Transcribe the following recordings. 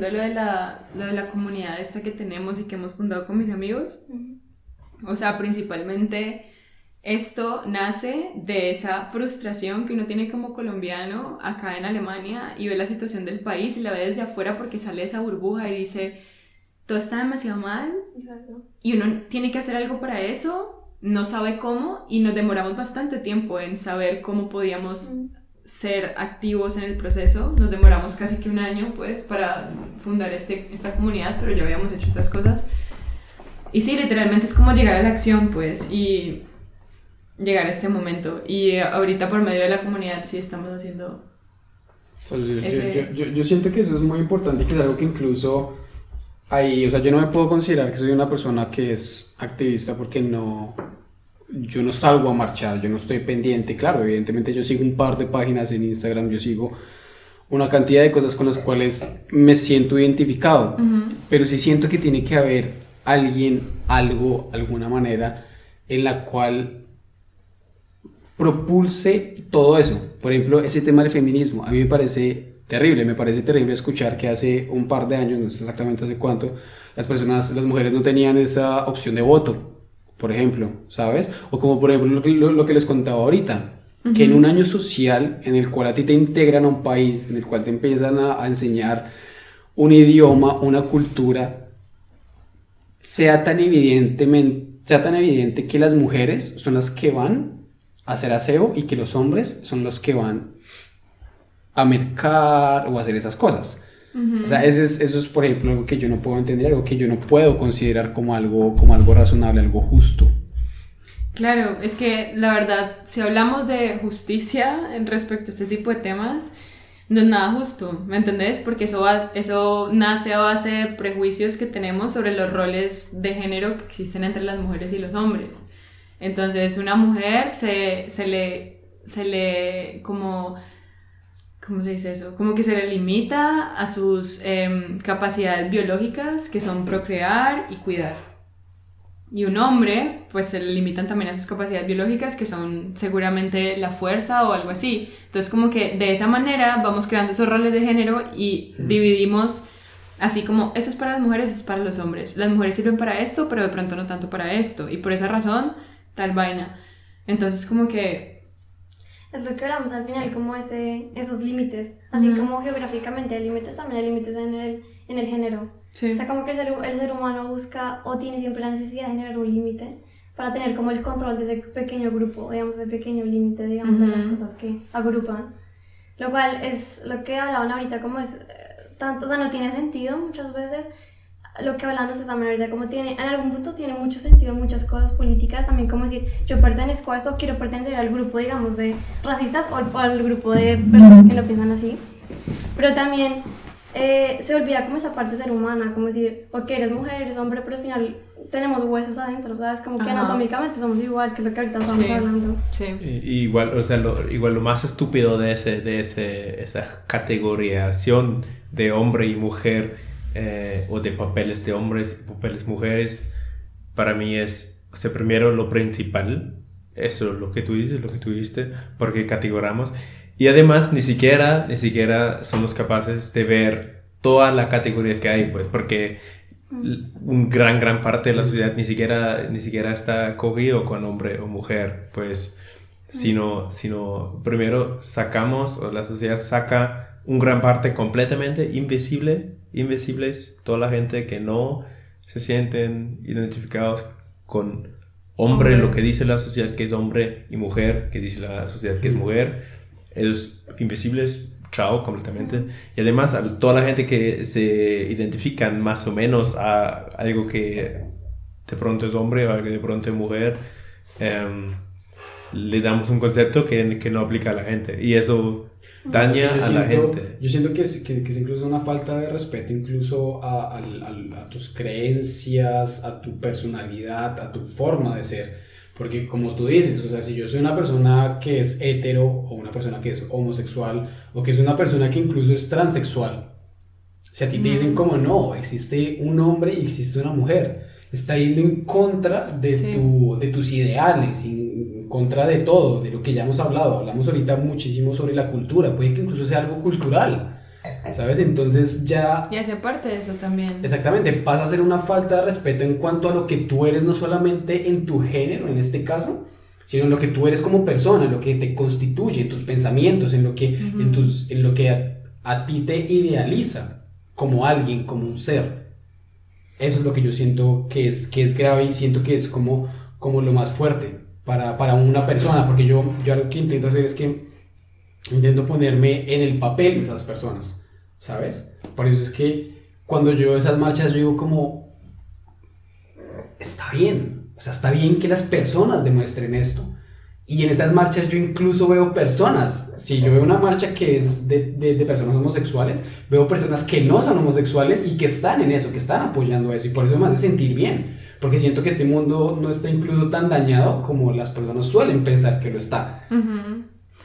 diciendo lo de, la, lo de la comunidad esta que tenemos y que hemos fundado con mis amigos, o sea, principalmente esto nace de esa frustración que uno tiene como colombiano acá en Alemania y ve la situación del país y la ve desde afuera porque sale esa burbuja y dice, todo está demasiado mal y uno tiene que hacer algo para eso, no sabe cómo y nos demoramos bastante tiempo en saber cómo podíamos ser activos en el proceso. Nos demoramos casi que un año pues para fundar este, esta comunidad, pero ya habíamos hecho otras cosas. Y sí, literalmente es como llegar a la acción pues y llegar a este momento. Y ahorita por medio de la comunidad sí estamos haciendo... yo, yo, siento que eso es muy importante y que es algo que incluso ahí, o sea, yo no me puedo considerar que soy una persona que es activista porque no, yo no salgo a marchar, yo no estoy pendiente, claro, evidentemente yo sigo un par de páginas en Instagram, yo sigo una cantidad de cosas con las cuales me siento identificado, pero sí siento que tiene que haber alguien, algo, alguna manera en la cual propulse todo eso. Por ejemplo, ese tema del feminismo, a mí me parece terrible, me parece terrible escuchar que hace un par de años, no sé exactamente hace cuánto, las personas, las mujeres no tenían esa opción de voto, por ejemplo, ¿sabes? O como por ejemplo lo, que les contaba ahorita, que en un año social en el cual a ti te integran a un país, en el cual te empiezan a, a enseñar un idioma, una cultura, sea tan evidentemente, sea tan evidente que las mujeres son las que van hacer aseo y que los hombres son los que van a mercar o a hacer esas cosas. O sea, eso es, eso es, por ejemplo, algo que yo no puedo entender, algo que yo no puedo considerar como algo, como algo razonable, algo justo. Claro, es que la verdad, si hablamos de justicia en respecto a este tipo de temas, no es nada justo, ¿me entendés? Porque eso, eso nace a base de prejuicios que tenemos sobre los roles de género que existen entre las mujeres y los hombres. Entonces, una mujer se, se le, se le, como, ¿cómo se dice eso? Como que se le limita a sus em, capacidades biológicas, que son procrear y cuidar. Y un hombre, pues se le limitan también a sus capacidades biológicas, que son seguramente la fuerza o algo así. Entonces, como que de esa manera vamos creando esos roles de género y dividimos así como, eso es para las mujeres, eso es para los hombres. Las mujeres sirven para esto, pero de pronto no tanto para esto. Y por esa razón, tal vaina. Entonces como que... Es lo que hablamos al final, como ese, esos límites, así como geográficamente hay límites, también hay límites en el, en el género. O sea, como que el ser, el ser humano busca o tiene siempre la necesidad de generar un límite para tener como el control de ese pequeño grupo, digamos, de pequeño límite, digamos, de las cosas que agrupan. Lo cual es lo que hablaban ahorita, como es eh, tanto, o sea, no tiene sentido muchas veces lo que hablamos también ahorita, como tiene, en algún punto tiene mucho sentido muchas cosas políticas, también como decir, yo pertenezco a eso, quiero pertenecer al grupo, digamos, de racistas o, al grupo de personas que lo piensan así, pero también eh, se olvida como esa parte ser humana, como decir, ok, eres mujer, eres hombre, pero al final tenemos huesos adentro, ¿sabes? Como que anatómicamente somos igual, que es lo que ahorita estamos hablando. Sí. igual, o sea, lo, igual lo más estúpido de, ese, de ese, esa categorización de hombre y mujer eh, o de papeles de hombres papeles mujeres, para mí es, o sea, primero lo principal, eso, lo que tú dices, lo que tú dijiste, porque categoramos. Y además, ni siquiera, ni siquiera somos capaces de ver toda la categoría que hay, pues, porque un gran, gran parte de la sociedad ni siquiera, ni siquiera está cogido con hombre o mujer, pues, sino, sino primero sacamos, o la sociedad saca un gran parte completamente invisible invisibles, toda la gente que no se sienten identificados con hombre, lo que dice la sociedad que es hombre y mujer, que dice la sociedad que es mujer, ellos invisibles, chao completamente. Y además a toda la gente que se identifican más o menos a algo que de pronto es hombre o algo que de pronto es mujer, em, le damos un concepto que, que no aplica a la gente. Y eso daña a la gente. Yo siento que es, que, que es, incluso una falta de respeto, incluso a, a, tus creencias, a tu personalidad, a tu forma de ser. Porque como tú dices, o sea, si yo soy una persona que es hetero o una persona que es homosexual o que es una persona que incluso es transexual, si a ti te dicen como no, existe un hombre y existe una mujer, está yendo en contra de, tu, de tus ideales, contra de todo, de lo que ya hemos hablado. Hablamos ahorita muchísimo sobre la cultura, puede que incluso sea algo cultural. ¿sabes? Entonces ya... Y hace parte de eso también. Exactamente, pasa a ser una falta de respeto en cuanto a lo que tú eres, no solamente en tu género, en este caso, sino en lo que tú eres como persona, en lo que te constituye, en tus pensamientos, en lo que, en tus, en lo que a, ti te idealiza como alguien, como un ser. Eso es lo que yo siento que es, que es grave y siento que es como, como lo más fuerte para, para una persona, porque yo, yo lo que intento hacer es que intento ponerme en el papel de esas personas, ¿sabes? Por eso es que cuando yo esas marchas yo digo como, está bien, o sea, está bien que las personas demuestren esto. Y en estas marchas yo incluso veo personas, si yo veo una marcha que es de, de, de, personas homosexuales, veo personas que no son homosexuales y que están en eso, que están apoyando eso. Y por eso me hace sentir bien, porque siento que este mundo no está incluso tan dañado como las personas suelen pensar que lo está.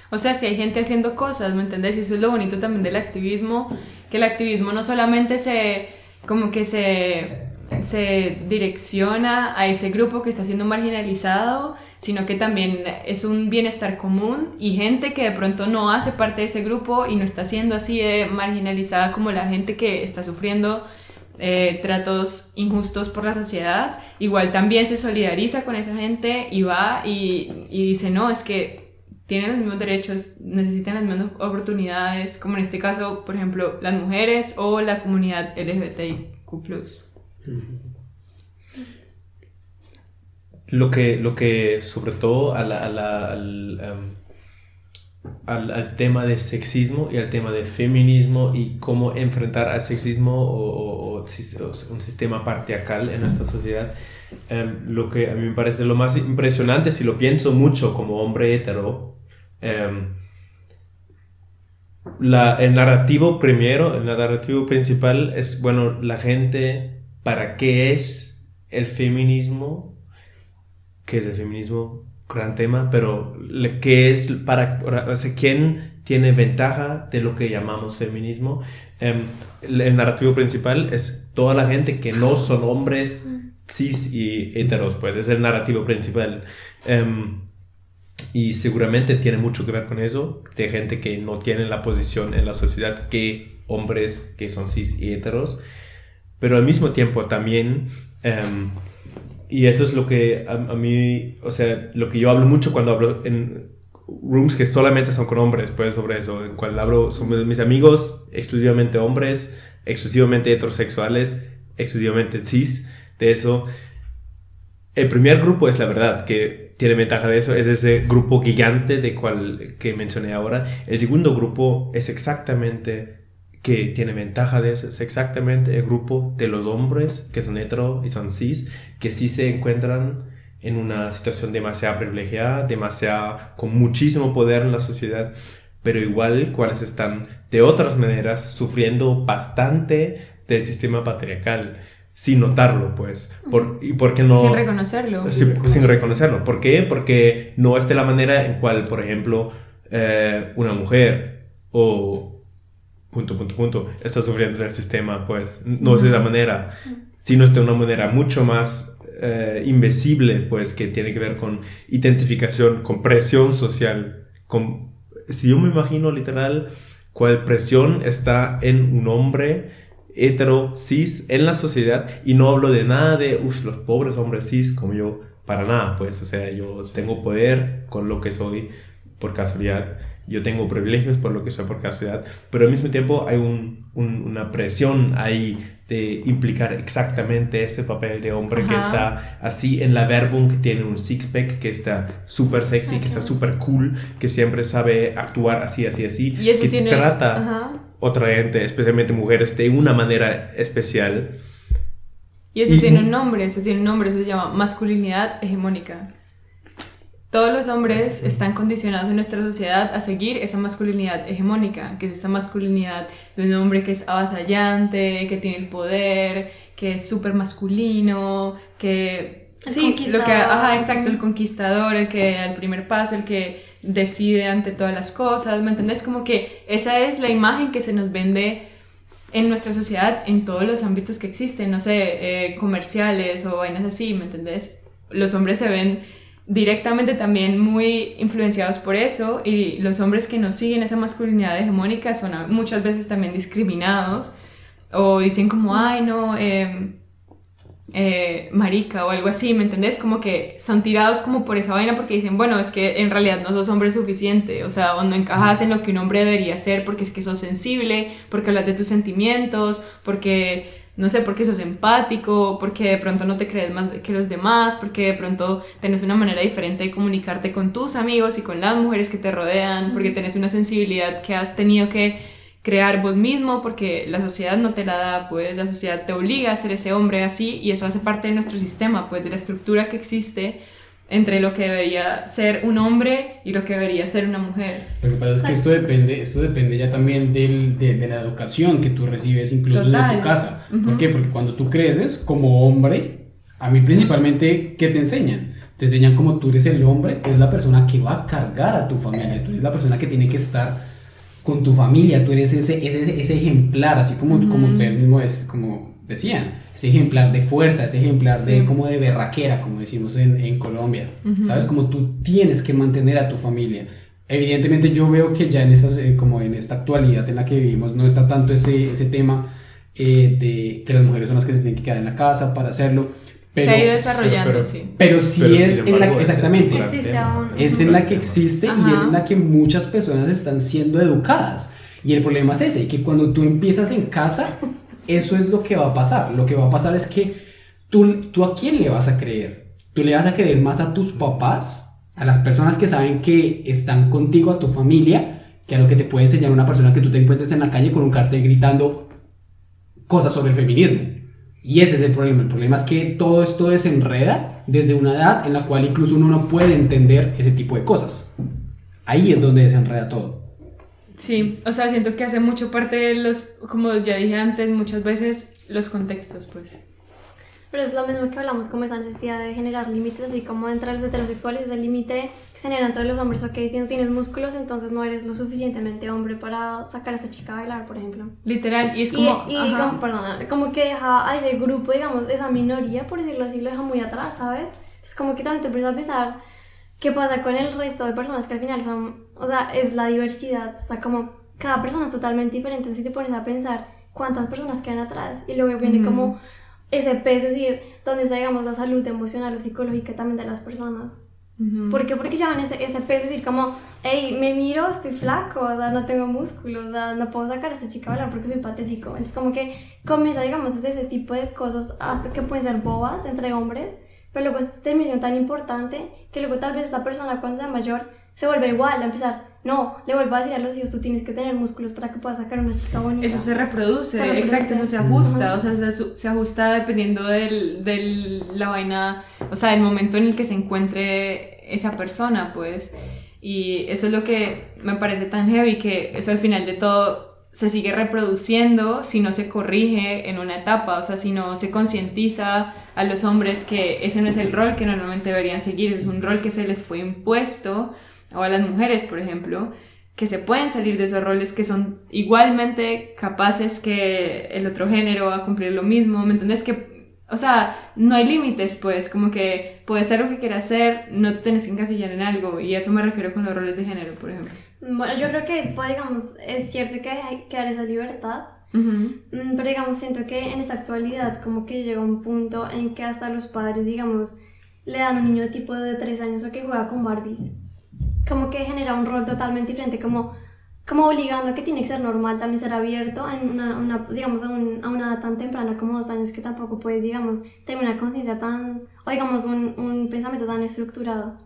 O sea, si hay gente haciendo cosas, ¿me entendés? Y eso es lo bonito también del activismo, que el activismo no solamente se, como que se, se direcciona a ese grupo que está siendo marginalizado, sino que también es un bienestar común y gente que de pronto no hace parte de ese grupo y no está siendo así de marginalizada como la gente que está sufriendo eh, tratos injustos por la sociedad, igual también se solidariza con esa gente y va y, dice, no, es que tienen los mismos derechos, necesitan las mismas oportunidades, como en este caso, por ejemplo, las mujeres o la comunidad LGBTIQ. Lo que, lo que sobre todo al, al, al, tema de sexismo y al tema de feminismo y cómo enfrentar al sexismo o, un sistema patriarcal en nuestra sociedad, em, lo que a mí me parece lo más impresionante, si lo pienso mucho como hombre hetero, Em, la, el narrativo primero, el narrativo principal es, bueno, la gente, ¿para qué es el feminismo? ¿Qué es el feminismo? Gran tema, pero ¿qué es para, o sea, quién tiene ventaja de lo que llamamos feminismo? Em, el, narrativo principal es toda la gente que no son hombres cis y heteros, pues es el narrativo principal. Em, y seguramente tiene mucho que ver con eso, de gente que no tiene la posición en la sociedad que hombres que son cis y heteros. Pero al mismo tiempo también, em, y eso es lo que a, mí, o sea, lo que yo hablo mucho cuando hablo en rooms que solamente son con hombres, pues sobre eso, en cual hablo, son mis amigos exclusivamente hombres, exclusivamente heterosexuales, exclusivamente cis, de eso. El primer grupo es la verdad, que tiene ventaja de eso, es ese grupo gigante de cual que mencioné ahora. El segundo grupo es exactamente que tiene ventaja de eso, es exactamente el grupo de los hombres que son hetero y son cis, que sí se encuentran en una situación demasiado privilegiada, demasiado con muchísimo poder en la sociedad, pero igual cuales están de otras maneras sufriendo bastante del sistema patriarcal sin notarlo, pues. Por, ¿Y por qué no? Sin reconocerlo. sin, reconocerlo. ¿Por qué? Porque no es de la manera en cual, por ejemplo, eh, una mujer o punto, punto, punto, está sufriendo del sistema, pues no es de la manera, sino es de una manera mucho más eh, invisible, pues que tiene que ver con identificación, con presión social. Con, si yo me imagino literal cuál presión está en un hombre, hetero, cis en la sociedad y no hablo de nada de, uff, los pobres hombres cis como yo, para nada, pues, o sea, yo tengo poder con lo que soy por casualidad, yo tengo privilegios por lo que soy por casualidad, pero al mismo tiempo hay un, una presión ahí de implicar exactamente ese papel de hombre que está así en la verbum, que tiene un six-pack, que está súper sexy, que está súper cool, que siempre sabe actuar así, así, así, y eso que tiene... trata otra gente, especialmente mujeres, de una manera especial. Y eso tiene un nombre, eso tiene un nombre, eso se llama masculinidad hegemónica. Todos los hombres están condicionados en nuestra sociedad a seguir esa masculinidad hegemónica, que es esa masculinidad de un hombre que es avasallante, que tiene el poder, que es súper masculino, que... sí, lo que... Ajá, exacto, el conquistador, el que al primer paso, el que decide ante todas las cosas, ¿me entendés? Como que esa es la imagen que se nos vende en nuestra sociedad en todos los ámbitos que existen, no sé, eh, comerciales o vainas así, ¿me entendés? Los hombres se ven directamente también muy influenciados por eso y los hombres que no siguen esa masculinidad hegemónica son muchas veces también discriminados o dicen como, ay no, eh, eh, marica o algo así, ¿me entendés? Como que son tirados como por esa vaina porque dicen, bueno, es que en realidad no sos hombre suficiente, o sea, o no encajas en lo que un hombre debería ser porque es que sos sensible, porque hablas de tus sentimientos, porque, no sé, porque sos empático, porque de pronto no te crees más que los demás, porque de pronto tenés una manera diferente de comunicarte con tus amigos y con las mujeres que te rodean, porque tenés una sensibilidad que has tenido que crear vos mismo porque la sociedad no te la da, pues la sociedad te obliga a ser ese hombre así y eso hace parte de nuestro sistema, pues de la estructura que existe entre lo que debería ser un hombre y lo que debería ser una mujer. Lo que pasa es que esto depende, esto depende ya también del, de, de, la educación que tú recibes incluso en tu casa. ¿Por qué? Porque cuando tú creces como hombre, a mí principalmente, ¿qué te enseñan? Te enseñan como tú eres el hombre, tú eres la persona que va a cargar a tu familia, tú eres la persona que tiene que estar con tu familia, tú eres ese, ese, ese ejemplar, así como, como ustedes mismos es, como decían, ese ejemplar de fuerza, ese ejemplar de como de berraquera, como decimos en, en Colombia, ¿sabes? Como tú tienes que mantener a tu familia. Evidentemente yo veo que ya en esta, eh, como en esta actualidad en la que vivimos no está tanto ese, ese tema eh, de que las mujeres son las que se tienen que quedar en la casa para hacerlo, se ha ido desarrollando, pero, sí. Pero sí es en la que, exactamente, es, en la que existe y es en la que muchas personas están siendo educadas. Y el problema es ese, que cuando tú empiezas en casa, eso es lo que va a pasar. Lo que va a pasar es que tú, tú a quién le vas a creer. Tú le vas a creer más a tus papás, a las personas que saben que están contigo, a tu familia, que a lo que te puede enseñar una persona que tú te encuentres en la calle con un cartel gritando cosas sobre el feminismo. Y ese es el problema. El problema es que todo esto desenreda desde una edad en la cual incluso uno no puede entender ese tipo de cosas. Ahí es donde desenreda todo. Sí, o sea, siento que hace mucho parte de los, como ya dije antes, muchas veces los contextos, pues. Pero es lo mismo que hablamos, como esa necesidad de generar límites, así como entre los heterosexuales, el límite que se genera entre los hombres, ok, si no tienes músculos, entonces no eres lo suficientemente hombre para sacar a esta chica a bailar, por ejemplo. Literal, y es como... Y, como, perdona, como que deja a ese grupo, digamos, esa minoría, por decirlo así, lo deja muy atrás, ¿sabes? Es como que también te empiezas a pensar qué pasa con el resto de personas que al final son, o sea, es la diversidad, o sea, como cada persona es totalmente diferente, entonces si te pones a pensar cuántas personas quedan atrás y luego viene como ese peso, es decir, donde está, digamos, la salud emocional o psicológica también de las personas. ¿Por qué? Porque llevan ese, ese peso, es decir, como, hey, me miro, estoy flaco, o sea, no tengo músculos, o sea, no puedo sacar a esta chica a hablar porque soy patético. Es como que comienza, digamos, desde ese tipo de cosas, hasta que pueden ser bobas entre hombres, pero luego es esta tan importante que luego tal vez esta persona cuando sea mayor se vuelve igual, a empezar, no, le vuelvo a decir a los hijos, tú tienes que tener músculos para que puedas sacar una chica bonita. Eso se reproduce, exacto, eso se ajusta, o sea, se, ajusta dependiendo de del, la vaina, o sea, el momento en el que se encuentre esa persona, pues. Y eso es lo que me parece tan heavy, que eso al final de todo se sigue reproduciendo si no se corrige en una etapa, o sea, si no se concientiza a los hombres que ese no es el rol que normalmente deberían seguir, es un rol que se les fue impuesto o a las mujeres, por ejemplo, que se pueden salir de esos roles, que son igualmente capaces que el otro género a cumplir lo mismo, ¿me entendés? Que, o sea, no hay límites, pues, como que puedes ser lo que quieras ser, no te tienes que encasillar en algo, y eso me refiero con los roles de género, por ejemplo. Bueno, yo creo que, pues, digamos, es cierto que hay que dar esa libertad, mm, pero digamos, siento que en esta actualidad como que llega un punto en que hasta los padres, digamos, le dan a un niño tipo de 3 años o que juega con Barbies como que genera un rol totalmente diferente, como, como obligando a que tiene que ser normal también ser abierto en una, una digamos, a, a, una edad tan temprana como dos años que tampoco puedes, digamos, tener una conciencia tan, o digamos, un, un pensamiento tan estructurado.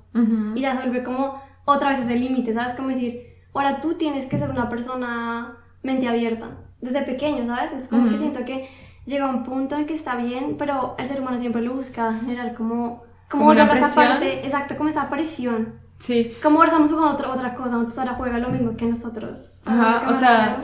Y ya se vuelve como otra vez ese límite, ¿sabes? Como decir, ahora tú tienes que ser una persona mente abierta, desde pequeño, ¿sabes? Es como que siento que llega un punto en que está bien, pero el ser humano siempre lo busca generar como, como, como una esa parte, exacto, como esa presión. Sí. Como ahora estamos jugando otra, otra cosa, ahora juega lo mismo que nosotros. Ajá, o sea,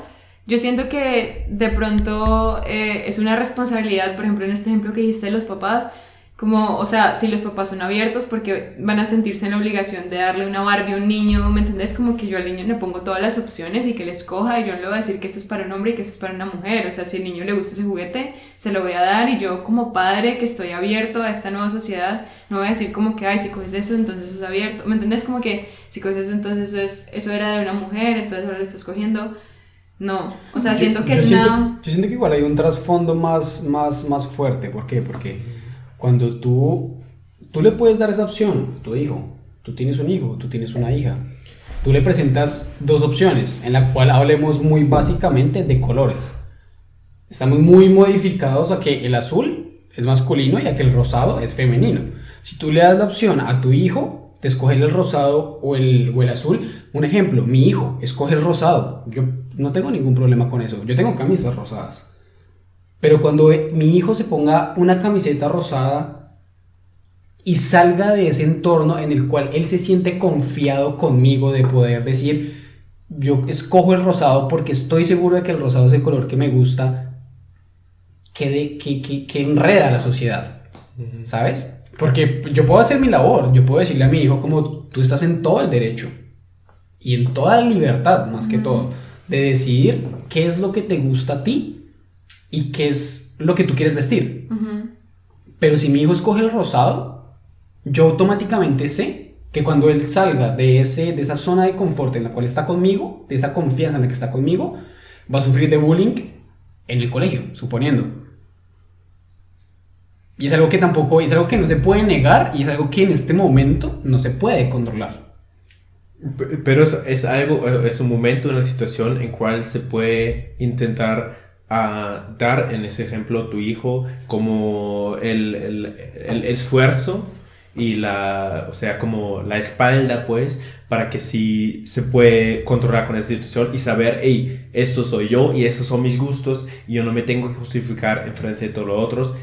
yo siento que de pronto eh, es una responsabilidad, por ejemplo, en este ejemplo que dijiste de los papás, como, o sea, si los papás son abiertos porque van a sentirse en la obligación de darle una Barbie a un niño, ¿me entendés? Como que yo al niño le pongo todas las opciones y que le escoja y yo no le voy a decir que esto es para un hombre y que esto es para una mujer, o sea, si al niño le gusta ese juguete, se lo voy a dar y yo como padre que estoy abierto a esta nueva sociedad, no voy a decir como que, ay, si coges eso, entonces es abierto, ¿me entendés? Como que si coges eso, entonces es, eso era de una mujer, entonces ahora le estás cogiendo. No, o sea, siento que es una... Yo siento que igual hay un trasfondo más, más, más fuerte, ¿por qué? Porque cuando tú, tú le puedes dar esa opción tu hijo, tú tienes un hijo, tú tienes una hija, tú le presentas dos opciones, en la cual hablemos muy básicamente de colores. Estamos muy modificados a que el azul es masculino y a que el rosado es femenino. Si tú le das la opción a tu hijo de escoger el rosado o el, o el azul, un ejemplo, mi hijo escoge el rosado, yo no tengo ningún problema con eso, yo tengo camisas rosadas pero cuando mi hijo se ponga una camiseta rosada y salga de ese entorno en el cual él se siente confiado conmigo de poder decir, yo escojo el rosado porque estoy seguro de que el rosado es el color que me gusta, que, que, que, enreda a la sociedad, ¿sabes? Porque yo puedo hacer mi labor, yo puedo decirle a mi hijo como tú estás en todo el derecho y en toda la libertad, más que todo, de decidir qué es lo que te gusta a ti y qué es lo que tú quieres vestir. Pero si mi hijo escoge el rosado, yo automáticamente sé que cuando él salga de, ese, de esa zona de confort en la cual está conmigo, de esa confianza en la que está conmigo, va a sufrir de bullying en el colegio, suponiendo. Y es algo que tampoco, es algo que no se puede negar y es algo que en este momento no se puede controlar. Pero es, es algo, es un momento, una situación en cual se puede intentar a dar en ese ejemplo a tu hijo como el, el, el, esfuerzo y la, o sea, como la espalda, pues, para que si se puede controlar con esa situación y saber, hey, eso soy yo y esos son mis gustos y yo no me tengo que justificar en frente de todos los otros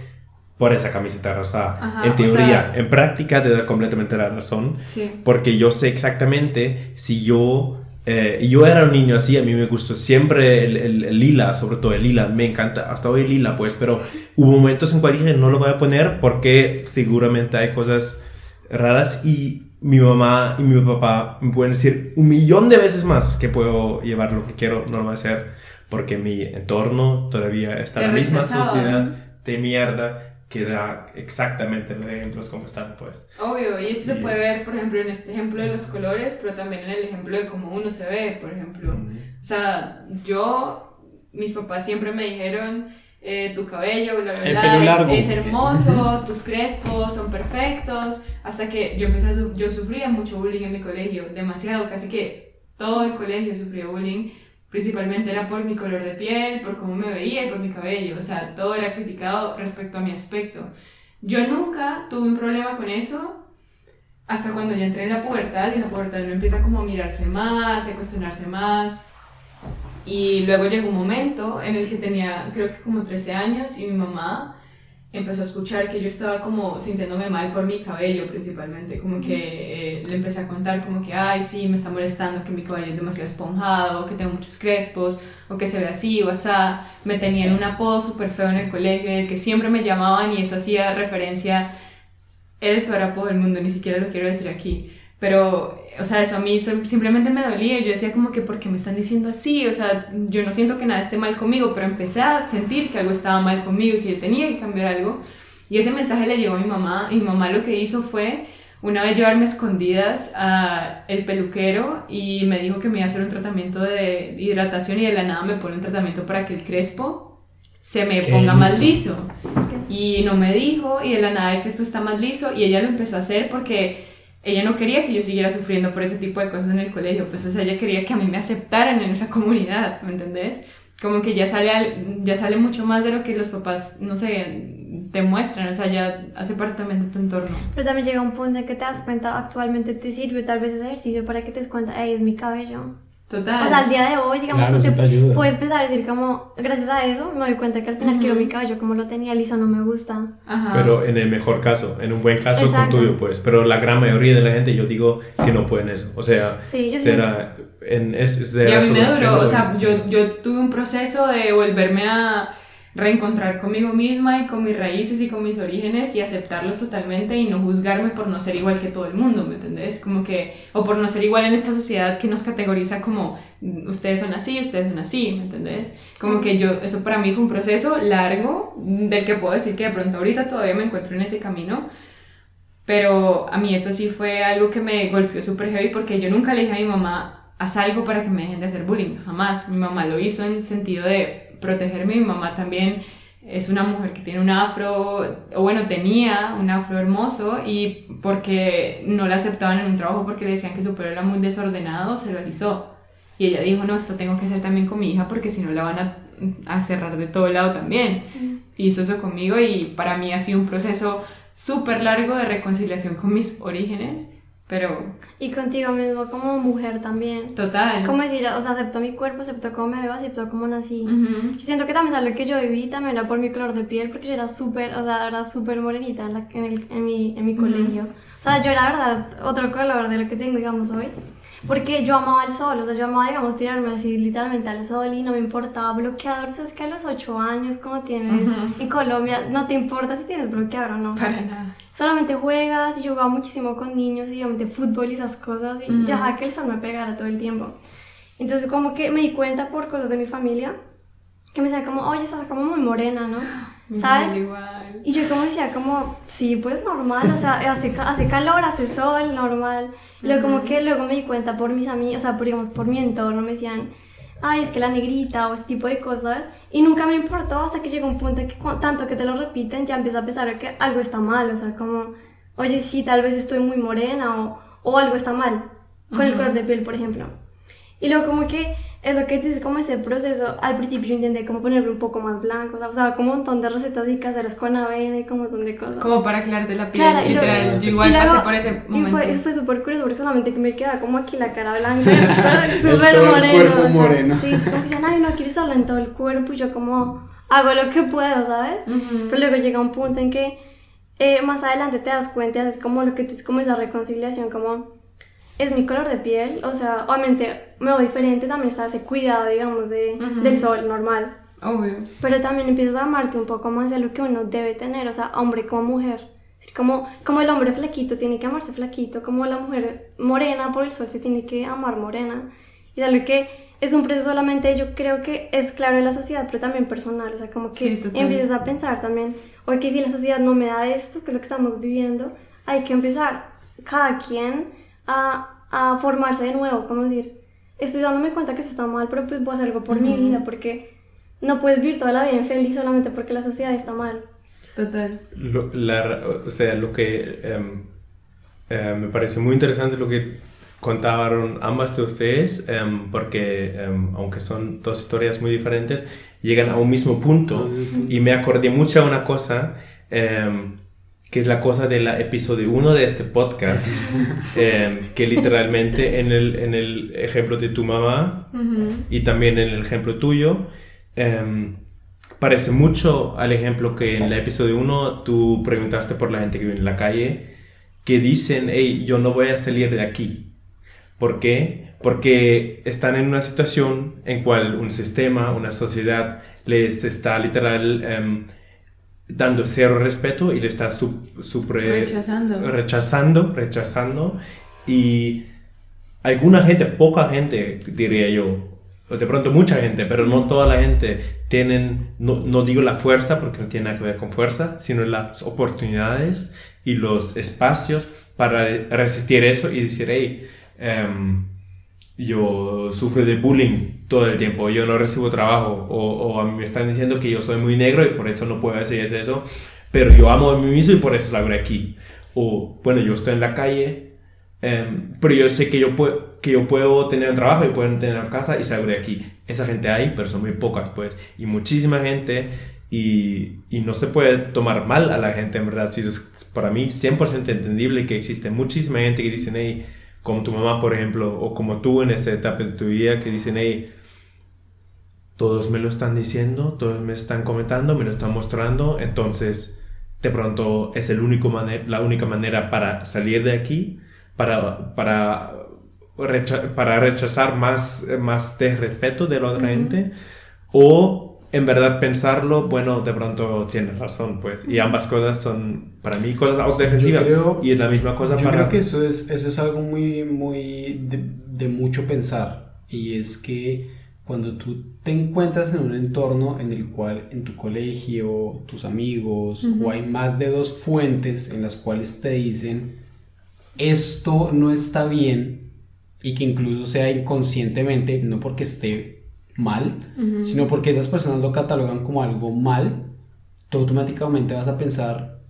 por esa camiseta rosada. en teoría, en práctica te da completamente la razón, porque yo sé exactamente si yo eh, yo era un niño así, a mí me gustó siempre el, el, lila, sobre todo el lila, me encanta, hasta hoy el lila, pues, pero hubo momentos en que dije, no lo voy a poner porque seguramente hay cosas raras y mi mamá y mi papá me pueden decir un millón de veces más que puedo llevar lo que quiero, no lo voy a hacer porque mi entorno todavía está en la misma sociedad de mierda que da exactamente los ejemplos como están, pues. Obvio, y eso se puede ver, por ejemplo, en este ejemplo de los colores, pero también en el ejemplo de cómo uno se ve, por ejemplo. O sea, yo, mis papás siempre me dijeron, eh, tu cabello, bla, bla, bla, es, hermoso, tus crespos son perfectos, hasta que yo empecé, a, yo sufría mucho bullying en mi colegio, demasiado, casi que todo el colegio sufría bullying principalmente era por mi color de piel, por cómo me veía y por mi cabello, o sea, todo era criticado respecto a mi aspecto. Yo nunca tuve un problema con eso hasta cuando ya entré en la pubertad y en la pubertad uno empieza como a mirarse más, a cuestionarse más. Y luego llegó un momento en el que tenía creo que como 13 años y mi mamá empezó a escuchar que yo estaba como sintiéndome mal por mi cabello principalmente, como que eh, le empecé a contar como que, ay, sí, me está molestando que mi cabello es demasiado esponjado, que tengo muchos crespos, o que se ve así o así, me tenían un apodo súper feo en el colegio, en el que siempre me llamaban y eso hacía referencia, era el peor apodo del mundo, ni siquiera lo quiero decir aquí, pero o sea, eso a mí simplemente me dolía. Yo decía como que, ¿por qué me están diciendo así? O sea, yo no siento que nada esté mal conmigo, pero empecé a sentir que algo estaba mal conmigo y que yo tenía que cambiar algo. Y ese mensaje le llegó a mi mamá y mi mamá lo que hizo fue una vez llevarme escondidas a el peluquero y me dijo que me iba a hacer un tratamiento de hidratación y de la nada me pone un tratamiento para que el crespo se me ponga más liso. Y no me dijo y de la nada el crespo está más liso y ella lo empezó a hacer porque ella no quería que yo siguiera sufriendo por ese tipo de cosas en el colegio, pues o sea, ella quería que a mí me aceptaran en esa comunidad, ¿me entendés? Como que ya sale, ya sale mucho más de lo que los papás, no sé, te muestran, o sea, ya hace parte también de tu entorno. Pero también llega un punto en que te das cuenta, actualmente te sirve tal vez ese ejercicio para que te des cuenta, hey, es mi cabello. Total. O sea, al día de hoy, digamos, puedes pensar decir como, gracias a eso, me doy cuenta que al final quiero mi cabello como lo tenía liso, no me gusta. Ajá. Pero en el mejor caso, en un buen caso con tuyo, pues. Pero la gran mayoría de la gente, yo digo que no pueden eso. O sea, sí, será, en, es, y a mí me duró, o sea, yo, yo tuve un proceso de volverme a reencontrar conmigo misma y con mis raíces y con mis orígenes y aceptarlos totalmente y no juzgarme por no ser igual que todo el mundo, ¿me entendés? Como que, o por no ser igual en esta sociedad que nos categoriza como ustedes son así, ustedes son así, ¿me entendés? Como que yo, eso para mí fue un proceso largo del que puedo decir que de pronto ahorita todavía me encuentro en ese camino, pero a mí eso sí fue algo que me golpeó súper heavy porque yo nunca le dije a mi mamá, haz algo para que me dejen de hacer bullying, jamás. Mi mamá lo hizo en sentido de protegerme, mi mamá también es una mujer que tiene un afro, o bueno, tenía un afro hermoso y porque no la aceptaban en un trabajo porque le decían que su pelo era muy desordenado, se lo alisó. Y ella dijo, no, esto tengo que hacer también con mi hija porque si no la van a, a cerrar de todo lado también. Y hizo eso conmigo y para mí ha sido un proceso súper largo de reconciliación con mis orígenes, pero... Y contigo mismo como mujer también. Total. Como decir, o sea, acepto mi cuerpo, acepto cómo me veo, acepto cómo nací. Yo siento que también algo que yo viví también era por mi color de piel, porque yo era súper, o sea, era súper morenita en, en, el, en, mi, en mi colegio. O sea, yo era, verdad, otro color de lo que tengo, digamos, hoy. Porque yo amaba el sol, o sea, yo amaba, digamos, tirarme así literalmente al sol y no me importaba bloqueador. Eso es que a los 8 años, como tienes en Colombia, no te importa si tienes bloqueador o no. Para nada. Solamente juegas, y jugaba muchísimo con niños y obviamente fútbol y esas cosas. Y ya que el sol me pegara todo el tiempo. Entonces, como que me di cuenta por cosas de mi familia que me decía como, oye, estás como muy morena, ¿no? ¿Sabes? Y yo como decía, como, sí, pues normal, o sea, hace, hace calor, hace sol, normal. Y luego como que luego me di cuenta por mis amigos, o sea, por, digamos, por mi entorno, me decían, ay, es que la negrita o ese tipo de cosas. Y nunca me importó hasta que llegó un punto en que tanto que te lo repiten, ya empieza a pensar que algo está mal, o sea, como, oye, sí, tal vez estoy muy morena o, o algo está mal, con el color de piel, por ejemplo. Y luego como que es lo que dices, como ese proceso, al principio yo intenté como ponerlo un poco más blanco, o sea, como un montón de recetas y caseras con avena y como un montón de cosas. Como para aclararte la piel, claro, literal, yo igual pasé por ese momento. Y fue, fue súper curioso porque solamente que me queda como aquí la cara blanca, súper moreno. o sea. Sí, es como que dicen, ay, no, quiero usarlo en todo el cuerpo y yo como hago lo que puedo, ¿sabes? Pero luego llega un punto en que eh, más adelante te das cuenta, es como lo que tú, es como esa reconciliación, como es mi color de piel, o sea, obviamente me veo diferente, también está ese cuidado, digamos, de, del sol normal. Obvio. Pero también empiezas a amarte un poco más de lo que uno debe tener, o sea, hombre como mujer. Como, como el hombre flaquito tiene que amarse flaquito, como la mujer morena por el sol se tiene que amar morena. Y algo que es un proceso solamente, yo creo que es claro en la sociedad, pero también personal, o sea, como que empiezas a pensar también, oye, que si la sociedad no me da esto, que es lo que estamos viviendo, hay que empezar cada quien a, a, formarse de nuevo, como decir, estoy dándome cuenta que eso está mal, pero pues voy a hacer algo por mi vida, porque no puedes vivir toda la vida infeliz solamente porque la sociedad está mal. Total. o sea, lo que em, em, me parece muy interesante lo que contaron ambas de ustedes, em, porque aunque son dos historias muy diferentes, llegan a un mismo punto. Y me acordé mucho de una cosa que es la cosa del episodio 1 de este podcast, em, que literalmente en el, en el, ejemplo de tu mamá y también en el ejemplo tuyo, em, parece mucho al ejemplo que en el episodio 1 tú preguntaste por la gente que vive en la calle, que dicen, hey, yo no voy a salir de aquí. ¿Por qué? Porque están en una situación en cual un sistema, una sociedad les está literal em, dando cero respeto y le está rechazando. rechazando, rechazando. Y alguna gente, poca gente, diría yo, de pronto mucha gente, pero no toda la gente tienen, no, no, digo la fuerza porque no tiene nada que ver con fuerza, sino las oportunidades y los espacios para resistir eso y decir, hey, em, yo sufro de bullying todo el tiempo, yo no recibo trabajo, o, o me están diciendo que yo soy muy negro y por eso no puedo hacer eso, pero yo amo a mí mismo y por eso salgo de aquí. O, bueno, yo estoy en la calle, em, pero yo sé que yo, puedo, que yo puedo tener un trabajo y puedo tener casa y salgo de aquí. Esa gente hay, pero son muy pocas, pues, y muchísima gente. Y, y no se puede tomar mal a la gente, en verdad. Si es para mí 100% entendible que existe muchísima gente que dicen, hey, como tu mamá, por ejemplo, o como tú en esa etapa de tu vida que dicen, hey, todos me lo están diciendo, todos me están comentando, me lo están mostrando, entonces de pronto es el único la única manera para salir de aquí, para, para, para rechazar más, más de respeto de la otra gente, o en verdad pensarlo, bueno, de pronto tienes razón, pues. Y ambas cosas son, para mí, cosas defensivas. y es la misma cosa yo para... Yo creo que eso es, eso es algo muy, muy de, de, mucho pensar. Y es que cuando tú te encuentras en un entorno en el cual en tu colegio, tus amigos, o hay más de dos fuentes en las cuales te dicen, esto no está bien, y que incluso sea inconscientemente, no porque esté mal, sino porque esas personas lo catalogan como algo mal, tú automáticamente vas a pensar,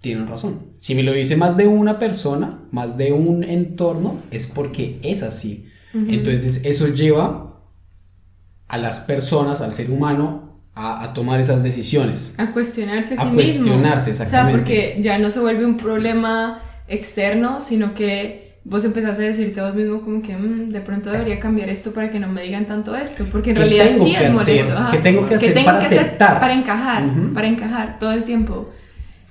tienen razón. Si me lo dice más de una persona, más de un entorno, es porque es así. Entonces eso lleva a las personas, al ser humano, a, tomar esas decisiones. A cuestionarse a sí cuestionarse, mismo. exactamente. O sea, porque ya no se vuelve un problema externo, sino que vos empezás a decirte a vos mismo como que mm, de pronto debería cambiar esto para que no me digan tanto esto, porque en realidad sí es molesto. ¿Qué tengo que hacer para aceptar? para encajar, para encajar todo el tiempo.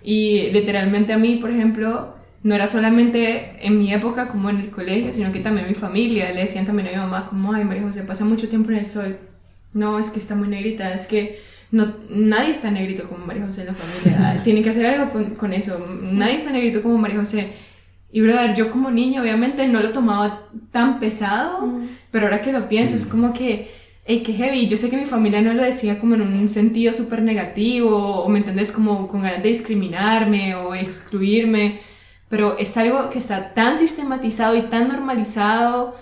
Y literalmente a mí, por ejemplo, no era solamente en mi época como en el colegio, sino que también mi familia, le decían también a mi mamá como, ay María José, pasa mucho tiempo en el sol. No, es que está muy negrita, es que no, nadie está negrito como María José en la familia. Tienen que hacer algo con, con eso. Nadie está negrito como María José y brother, yo como niña obviamente no lo tomaba tan pesado, mm. pero ahora que lo pienso es como que, hey, qué heavy. Yo sé que mi familia no lo decía como en un sentido súper negativo, o me entendés como con ganas de discriminarme o excluirme, pero es algo que está tan sistematizado y tan normalizado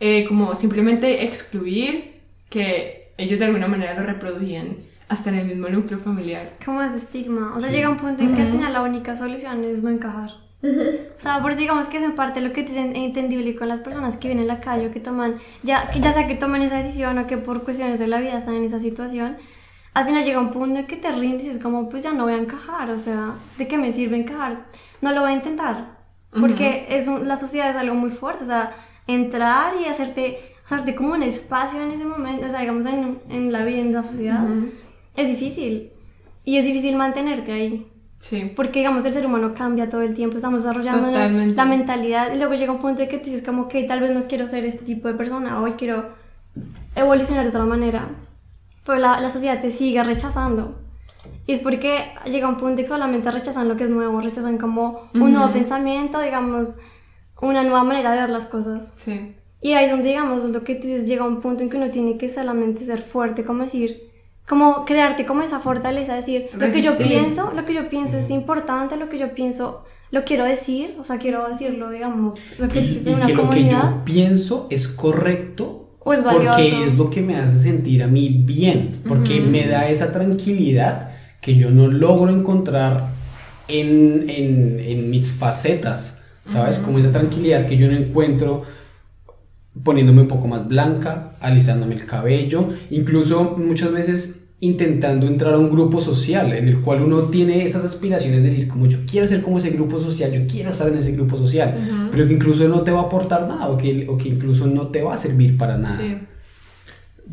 eh, como simplemente excluir que ellos de alguna manera lo reproducían hasta en el mismo núcleo familiar. ¿Cómo es estigma? O sea, llega un punto en que al final la única solución es no encajar. O sea, por eso digamos que es en parte lo que es entendible con las personas que vienen a la calle o que toman, ya, que ya sea que toman esa decisión o que por cuestiones de la vida están en esa situación, al final llega un punto en que te rindes y es como, pues ya no voy a encajar, o sea, ¿de qué me sirve encajar? No lo voy a intentar, porque es la sociedad es algo muy fuerte, o sea, entrar y hacerte, hacerte como un espacio en ese momento, o sea, digamos en, en la vida, en la sociedad, es difícil y es difícil mantenerte ahí. Sí. Porque, digamos, el ser humano cambia todo el tiempo, estamos desarrollando la mentalidad y luego llega un punto en que tú dices como que tal vez no quiero ser este tipo de persona, hoy quiero evolucionar de otra manera, pero la, la, sociedad te sigue rechazando. Y es porque llega un punto en que solamente rechazan lo que es nuevo, rechazan como un nuevo pensamiento, digamos, una nueva manera de ver las cosas. Sí. Y ahí es donde, digamos, lo que tú dices, llega un punto en que uno tiene que solamente ser fuerte, como decir, como crearte como esa fortaleza, decir, lo que yo pienso, lo que yo pienso es importante, lo que yo pienso lo quiero decir, o sea, quiero decirlo, digamos, lo que y, una que lo que yo pienso es correcto o es porque es lo que me hace sentir a mí bien, porque me da esa tranquilidad que yo no logro encontrar en, en, en mis facetas, ¿sabes? Como esa tranquilidad que yo no encuentro poniéndome un poco más blanca, alisándome el cabello, incluso muchas veces intentando entrar a un grupo social en el cual uno tiene esas aspiraciones de decir como yo quiero ser como ese grupo social, yo quiero estar en ese grupo social, pero que incluso no te va a aportar nada o que, o que incluso no te va a servir para nada. Sí.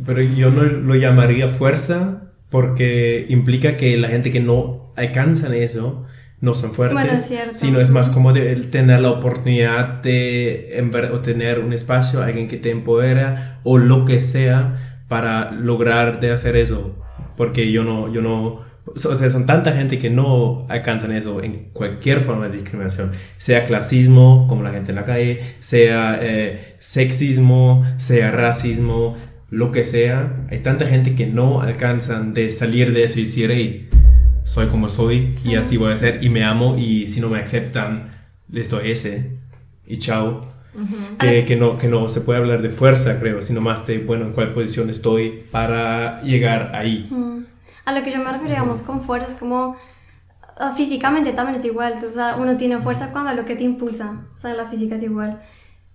Pero yo no lo llamaría fuerza porque implica que la gente que no alcanzan eso no son fuertes, sino es más como de tener la oportunidad de tener un espacio, alguien que te empodera o lo que sea para lograr de hacer eso, porque yo no, yo no, o sea, son tanta gente que no alcanzan eso en cualquier forma de discriminación, sea clasismo, como la gente en la calle, sea eh, sexismo, sea racismo, lo que sea, hay tanta gente que no alcanzan de salir de eso y decir, hey, soy como soy y así voy a ser y me amo y si no me aceptan, listo, ese y chao. que, que, no, que no se puede hablar de fuerza, creo, sino más de, bueno, en cuál posición estoy para llegar ahí. A lo que yo me refiero, digamos, con fuerza, es como ah, físicamente también es igual, o sea, uno tiene fuerza cuando lo que te impulsa, o sea, la física es igual.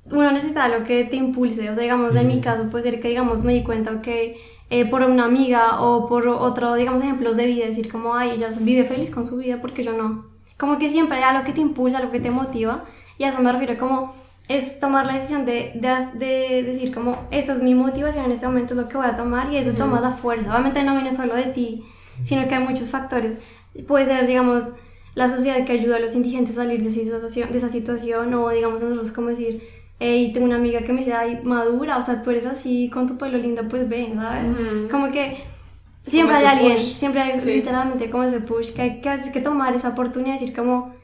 Uno necesita lo que te impulse, o sea, digamos, en mi caso puede ser que, digamos, me di cuenta, que eh, por una amiga o por otro, digamos, ejemplos de vida, decir como, ay, ella vive feliz con su vida porque yo no. Como que siempre hay algo que te impulsa, algo que te motiva, y a eso me refiero como es tomar la decisión de, de, de, decir como, esta es mi motivación en este momento, es lo que voy a tomar, y eso toma la fuerza. Obviamente no viene solo de ti, sino que hay muchos factores. Puede ser, digamos, la sociedad que ayuda a los indigentes a salir de esa situación, de esa situación o digamos nosotros como decir, y tengo una amiga que me dice, ay, madura, o sea, tú eres así con tu pelo lindo, pues ven, ¿sabes? Como que siempre hay alguien, siempre hay literalmente como ese push, que hay que a veces que tomar esa oportunidad y decir como,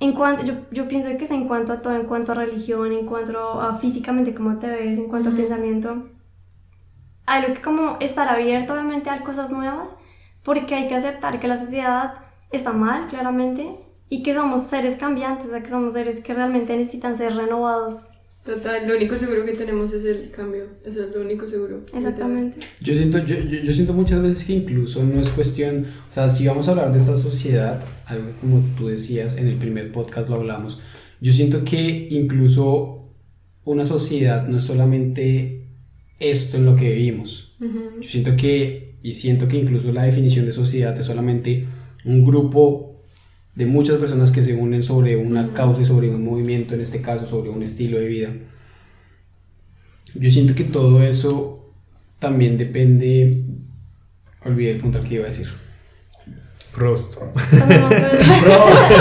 en cuanto, yo, yo pienso que es en cuanto a todo, en cuanto a religión, en cuanto a físicamente cómo te ves, en cuanto a pensamiento, hay lo que como estar abierto obviamente a cosas nuevas, porque hay que aceptar que la sociedad está mal, claramente, y que somos seres cambiantes, o sea, que somos seres que realmente necesitan ser renovados Total, lo único seguro que tenemos es el cambio, eso es lo único seguro. Exactamente. Yo siento, yo, yo, siento muchas veces que incluso no es cuestión, o sea, si vamos a hablar de esta sociedad, algo como tú decías en el primer podcast lo hablamos, yo siento que incluso una sociedad no es solamente esto en lo que vivimos. Yo siento que, y siento que incluso la definición de sociedad es solamente un grupo de muchas personas que se unen sobre una causa y sobre un movimiento, en este caso sobre un estilo de vida. Yo siento que todo eso también depende... Olvidé el punto al que iba a decir. Prost. Prost.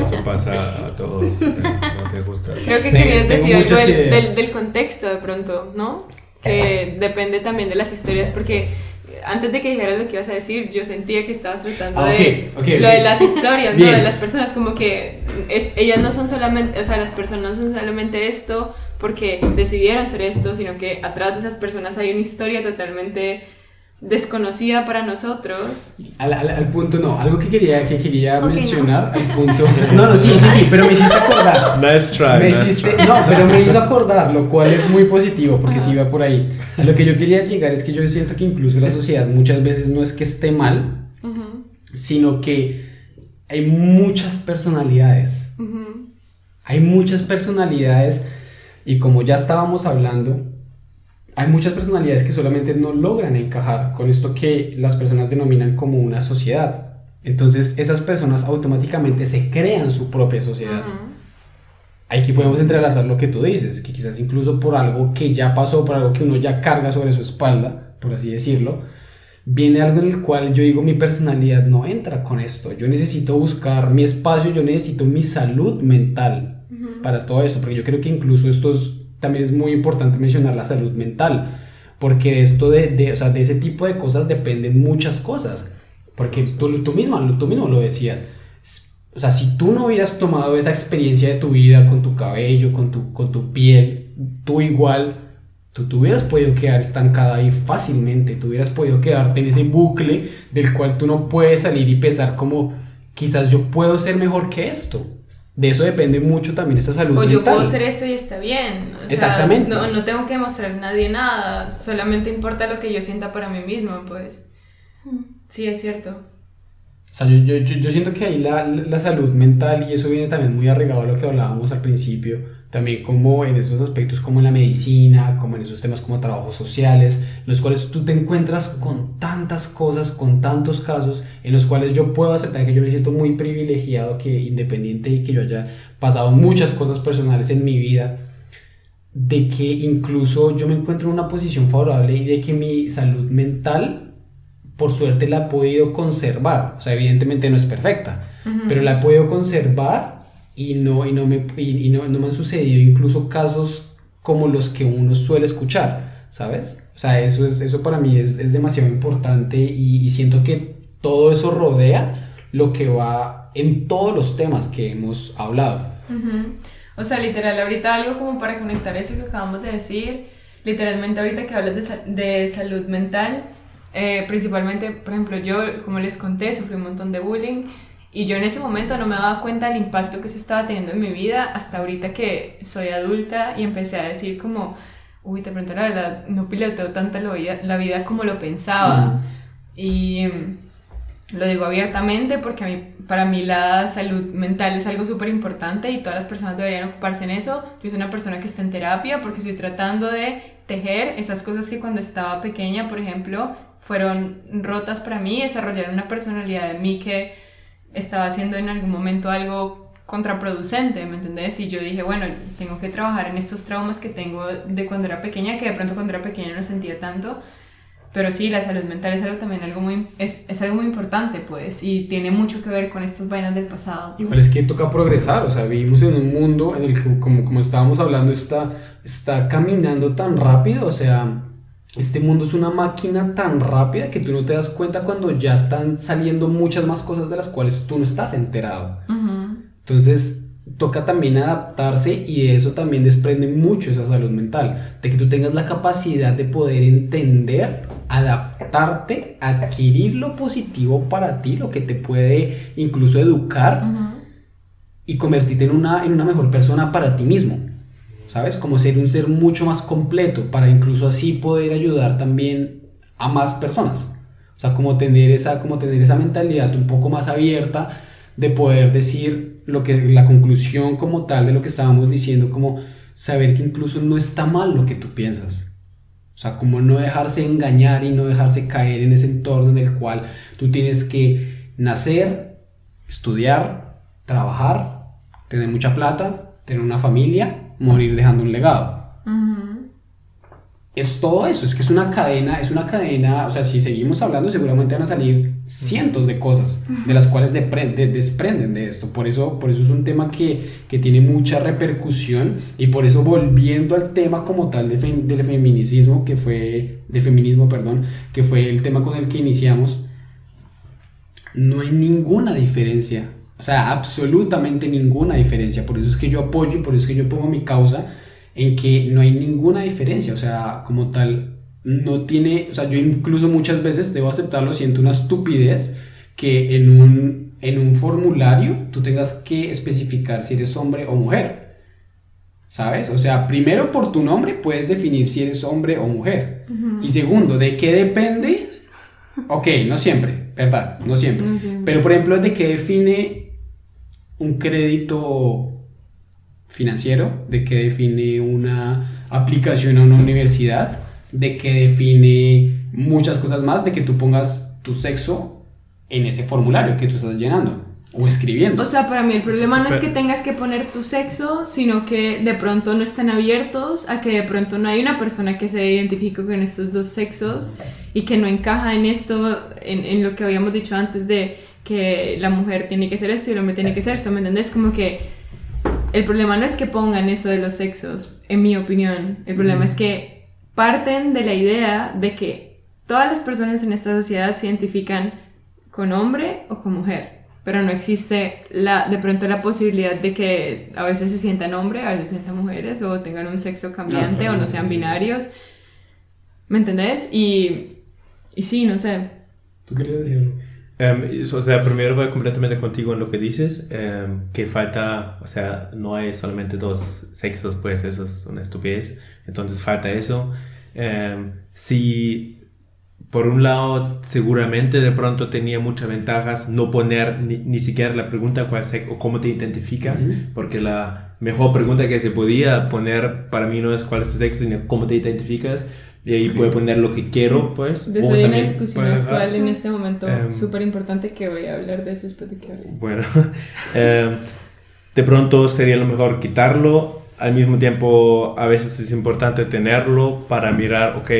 eso pasa a todos. No te gusta. Creo que querías decir algo del, del contexto de pronto, ¿no? Que depende también de las historias, porque antes de que dijeras lo que ibas a decir, yo sentía que estabas tratando ah, de lo de las historias, ¿no? de las personas, como que es, ellas no son solamente, o sea, las personas no son solamente esto porque decidieron ser esto, sino que atrás de esas personas hay una historia totalmente desconocida para nosotros. Al, al, punto, no, algo que quería, que quería mencionar, al punto... No, no, sí, sí, sí, pero me hiciste acordar. Nice try. Me hiciste, No, pero me hizo acordar, lo cual es muy positivo, porque si iba por ahí. lo que yo quería llegar es que yo siento que incluso la sociedad muchas veces no es que esté mal, sino que hay muchas personalidades. Hay muchas personalidades y como ya estábamos hablando, hay muchas personalidades que solamente no logran encajar con esto que las personas denominan como una sociedad. Entonces esas personas automáticamente se crean su propia sociedad. Aquí podemos entrelazar lo que tú dices, que quizás incluso por algo que ya pasó, por algo que uno ya carga sobre su espalda, por así decirlo, viene algo en el cual yo digo mi personalidad no entra con esto. Yo necesito buscar mi espacio, yo necesito mi salud mental para todo eso, porque yo creo que incluso estos también es muy importante mencionar la salud mental, porque esto de, de, o sea, de ese tipo de cosas dependen muchas cosas, porque tú, tú, misma, tú mismo lo decías, o sea, si tú no hubieras tomado esa experiencia de tu vida con tu cabello, con tu, con tu piel, tú igual, tú, tú hubieras podido quedar estancada ahí fácilmente, tú hubieras podido quedarte en ese bucle del cual tú no puedes salir y pensar como, quizás yo puedo ser mejor que esto de eso depende mucho también esa salud o yo puedo hacer esto y está bien. Exactamente. no, no, tengo que demostrar a nadie nada, solamente importa lo que yo sienta para mí mismo, pues. Sí, es cierto. O sea, yo, yo, yo siento que ahí la, la, salud mental, y eso viene también muy arraigado a lo que hablábamos al principio, también como en esos aspectos como en la medicina, como en esos temas como trabajos sociales, en los cuales tú te encuentras con tantas cosas, con tantos casos, en los cuales yo puedo aceptar que yo me siento muy privilegiado, que independiente y que yo haya pasado muchas cosas personales en mi vida, de que incluso yo me encuentro en una posición favorable y de que mi salud mental, por suerte, la he podido conservar. O sea, evidentemente no es perfecta, pero la he podido conservar y no, y no, me, y, no, no, me han sucedido incluso casos como los que uno suele escuchar, ¿sabes? O sea, eso, es, eso para mí es, es demasiado importante y, y, siento que todo eso rodea lo que va en todos los temas que hemos hablado. O sea, literal, ahorita algo como para conectar eso que acabamos de decir, literalmente ahorita que hablas de, de salud mental, eh, principalmente, por ejemplo, yo, como les conté, sufrí un montón de bullying y yo en ese momento no me daba cuenta del impacto que eso estaba teniendo en mi vida hasta ahorita que soy adulta y empecé a decir como, uy, te pregunto la verdad, no piloteo tanto la vida, la vida como lo pensaba. Y mm, lo digo abiertamente porque a mí, para mí la salud mental es algo súper importante y todas las personas deberían ocuparse en eso. Yo soy una persona que está en terapia porque estoy tratando de tejer esas cosas que cuando estaba pequeña, por ejemplo, fueron rotas para mí, desarrollar una personalidad de mí que estaba haciendo en algún momento algo contraproducente, ¿me entendés? Y yo dije, bueno, tengo que trabajar en estos traumas que tengo de cuando era pequeña, que de pronto cuando era pequeña no sentía tanto, Pero sí, la salud mental es algo también algo muy, es, es, algo muy importante, pues, y tiene mucho que ver con estas vainas del pasado. Igual es que toca progresar, o sea, vivimos en un mundo en el que, como, como estábamos hablando, está, está caminando tan rápido, o sea, este mundo es una máquina tan rápida que tú no te das cuenta cuando ya están saliendo muchas más cosas de las cuales tú no estás enterado. Entonces, toca también adaptarse y de eso también desprende mucho esa salud mental, de que tú tengas la capacidad de poder entender, adaptarte, adquirir lo positivo para ti, lo que te puede incluso educar y convertirte en una, en una mejor persona para ti mismo. ¿Sabes? Como ser un ser mucho más completo para incluso así poder ayudar también a más personas. O sea, como tener esa, como tener esa mentalidad un poco más abierta de poder decir lo que la conclusión como tal de lo que estábamos diciendo, como saber que incluso no está mal lo que tú piensas. O sea, como no dejarse engañar y no dejarse caer en ese entorno en el cual tú tienes que nacer, estudiar, trabajar, tener mucha plata, tener una familia, morir dejando un legado. Es todo eso, es que es una cadena, es una cadena, o sea, si seguimos hablando seguramente van a salir cientos de cosas de las cuales desprenden de esto, por eso, por eso es un tema que, que, tiene mucha repercusión y por eso volviendo al tema como tal de del feminicismo, que fue, de feminismo, perdón, que fue el tema con el que iniciamos, no hay ninguna diferencia, o sea, absolutamente ninguna diferencia, por eso es que yo apoyo y por eso es que yo pongo mi causa, en que no hay ninguna diferencia, o sea, como tal, no tiene, o sea, yo incluso muchas veces debo aceptarlo, siento una estupidez que en un, en un formulario tú tengas que especificar si eres hombre o mujer. ¿Sabes? O sea, primero por tu nombre puedes definir si eres hombre o mujer. Y segundo, ¿de qué depende? Ok, no siempre, ¿verdad? No siempre. no siempre. Pero por ejemplo, ¿de qué define un crédito financiero, de qué define una aplicación a una universidad, de qué define muchas cosas más, de que tú pongas tu sexo en ese formulario que tú estás llenando o escribiendo. O sea, para mí el problema no es que tengas que poner tu sexo, sino que de pronto no estén abiertos a que de pronto no hay una persona que se identifique con estos dos sexos y que no encaja en esto, en, en lo que habíamos dicho antes de que la mujer tiene que ser esto y el hombre tiene que ser esto, ¿me entendés? Como que el problema no es que pongan eso de los sexos, en mi opinión. El problema es que parten de la idea de que todas las personas en esta sociedad se identifican con hombre o con mujer. Pero no existe la, de pronto la posibilidad de que a veces se sientan hombre, a veces se sientan mujeres, o tengan un sexo cambiante, o no sean binarios. ¿Me entendés? Y, y sí, no sé. ¿Tú querías decirlo? Um, o sea, primero voy completamente contigo en lo que dices, em, que falta, o sea, no hay solamente dos sexos, pues eso es una estupidez, entonces falta eso. Um, si por un lado seguramente de pronto tenía muchas ventajas no poner ni, ni siquiera la pregunta cuál sexo o cómo te identificas, porque la mejor pregunta que se podía poner para mí no es cuál es tu sexo, sino cómo te identificas y ahí puedo poner lo que quiero, pues. De eso hay una discusión actual en este momento em, súper importante que voy a hablar de que hables. Bueno, em, de pronto sería lo mejor quitarlo. Al mismo tiempo, a veces es importante tenerlo para mirar, ok,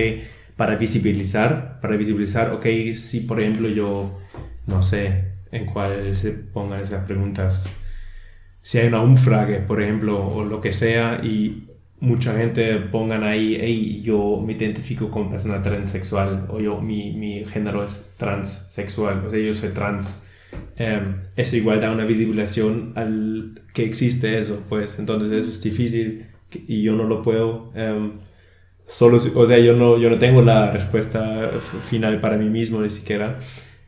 para visibilizar, para visibilizar, ok, si por ejemplo yo, no sé, en cuál se pongan esas preguntas, si hay una umfrage, por ejemplo, o lo que sea, y mucha gente pongan ahí, hey, yo me identifico como persona transexual o yo, mi, mi género es transexual, o sea, yo soy trans. Em, eso igual da una visibilización al que existe eso, pues entonces eso es difícil y yo no lo puedo. Um, solo, o sea, yo no, yo no tengo la respuesta final para mí mismo ni siquiera.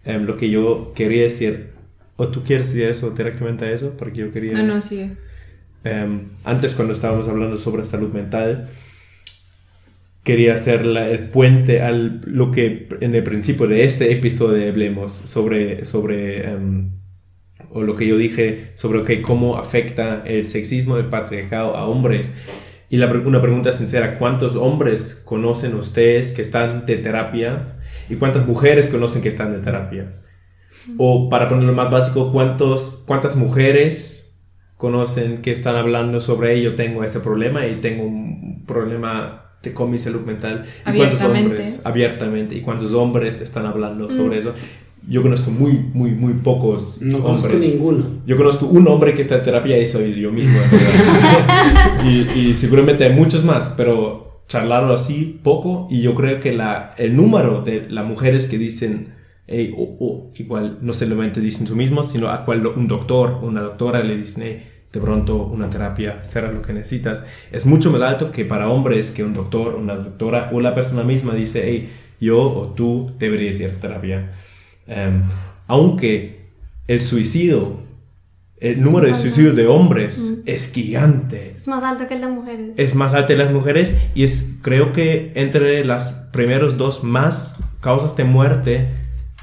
Em, lo que yo quería decir, o tú quieres decir eso directamente a eso, porque yo quería... No, no, sigue. Em, antes cuando estábamos hablando sobre salud mental, quería hacer el puente a lo que en el principio de este episodio hablemos sobre, sobre em, o lo que yo dije sobre cómo afecta el sexismo del patriarcado a hombres. Y la, una pregunta sincera, ¿cuántos hombres conocen ustedes que están de terapia? ¿Y cuántas mujeres conocen que están de terapia? O para ponerlo más básico, ¿cuántos, ¿cuántas mujeres conocen que están hablando sobre ello, tengo ese problema y tengo un problema con mi salud mental. Y cuántos hombres, abiertamente, y cuántos hombres están hablando mm. sobre eso. Yo conozco muy, muy, muy pocos no conozco ninguno. Yo conozco un hombre que está en terapia y soy yo mismo. y, y seguramente hay muchos más, pero charlarlo así poco y yo creo que la, el número de las mujeres que dicen o, igual no solamente dicen su mismo, sino a cual un doctor o una doctora le dicen, de pronto una terapia será lo que necesitas, es mucho más alto que para hombres que un doctor, una doctora o la persona misma dice, hey, yo o tú deberías ir a terapia. Em, aunque el suicidio, el número de suicidios de hombres es gigante. Es más alto que el de mujeres. Es más alto que las mujeres y es creo que entre las primeros dos más causas de muerte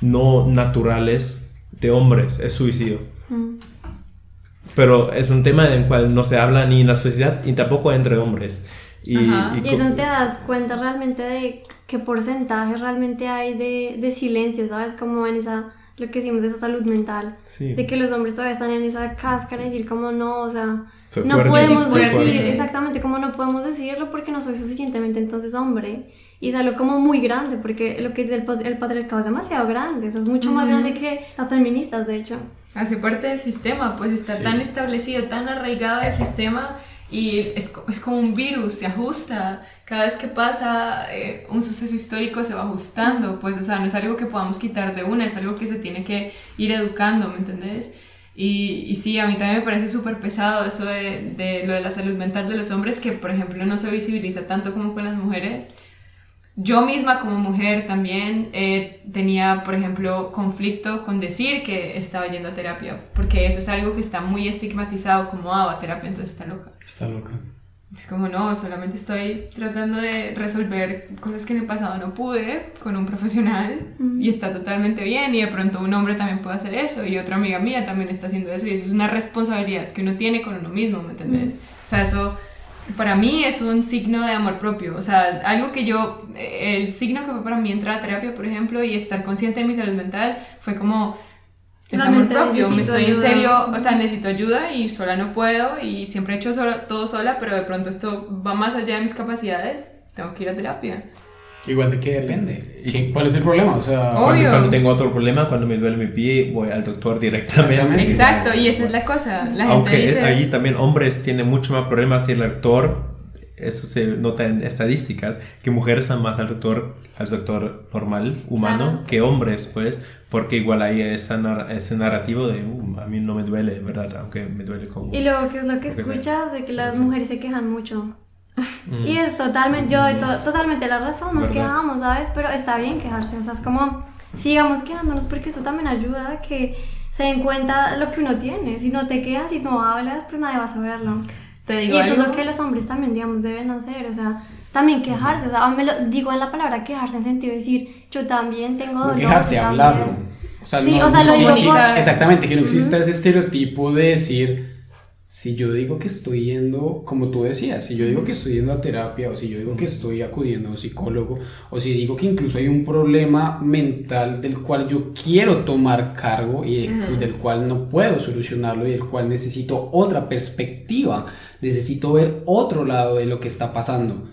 no naturales de hombres, es suicidio. Mm. Pero es un tema en el cual no se habla ni en la sociedad ni tampoco entre hombres. Y, y, eso te das cuenta realmente de qué porcentaje realmente hay de, de silencio, ¿sabes? Como en esa, lo que decimos de esa salud mental. De que los hombres todavía están en esa cáscara y decir como no, o sea, no podemos decir, exactamente, como no podemos decirlo porque no soy suficientemente entonces hombre. Y es algo como muy grande, porque lo que dice el, el patriarcado es demasiado grande, es mucho más grande que las feministas, de hecho. Hace parte del sistema, pues está tan establecido, tan arraigado el sistema y es, es, como un virus, se ajusta. Cada vez que pasa eh, un suceso histórico se va ajustando, pues, o sea, no es algo que podamos quitar de una, es algo que se tiene que ir educando, ¿me entendés? Y, y sí, a mí también me parece súper pesado eso de, de, lo de la salud mental de los hombres, que por ejemplo no se visibiliza tanto como con las mujeres yo misma como mujer también eh, tenía, por ejemplo, conflicto con decir que estaba yendo a terapia, porque eso es algo que está muy estigmatizado como, ah, a terapia, entonces está loca. Está loca. Es como, no, solamente estoy tratando de resolver cosas que en el pasado no pude con un profesional y está totalmente bien y de pronto un hombre también puede hacer eso y otra amiga mía también está haciendo eso y eso es una responsabilidad que uno tiene con uno mismo, ¿me entendés? O sea, eso para mí es un signo de amor propio. O sea, algo que yo, el signo que fue para mí entrar a terapia, por ejemplo, y estar consciente de mi salud mental, fue como, es amor propio, me estoy en serio, o sea, necesito ayuda y sola no puedo y siempre he hecho todo sola, pero de pronto esto va más allá de mis capacidades, tengo que ir a terapia. Igual de qué depende. ¿Cuál es el problema? O sea, cuando, tengo otro problema, cuando me duele mi pie, voy al doctor directamente. Exacto, y esa es la cosa. La Aunque dice... ahí también hombres tienen mucho más problemas y el doctor, eso se nota en estadísticas, que mujeres van más al doctor, al doctor normal, humano, que hombres, pues, porque igual hay esa, ese narrativo de uh, a mí no me duele, ¿verdad? Aunque me duele como... Y luego, ¿qué es lo que escuchas? De que las mujeres se quejan mucho. Y es totalmente, yo doy totalmente la razón, nos quejamos, ¿sabes? Pero está bien quejarse, o sea, es como, sigamos quejándonos porque eso también ayuda a que se den cuenta lo que uno tiene. Si no te quejas y no hablas, pues nadie va a saberlo. ¿Te digo y eso es lo que los hombres también, digamos, deben hacer, o sea, también quejarse, o sea, me lo digo en la palabra quejarse en sentido de decir, yo también tengo dolor. quejarse, hablarlo. O sea, sí, o sea, lo digo Exactamente, que no exista ese estereotipo de decir si yo digo que estoy yendo, como tú decías, si yo digo que estoy yendo a terapia o si yo digo que estoy acudiendo a un psicólogo o si digo que incluso hay un problema mental del cual yo quiero tomar cargo y del cual no puedo solucionarlo y del cual necesito otra perspectiva, necesito ver otro lado de lo que está pasando.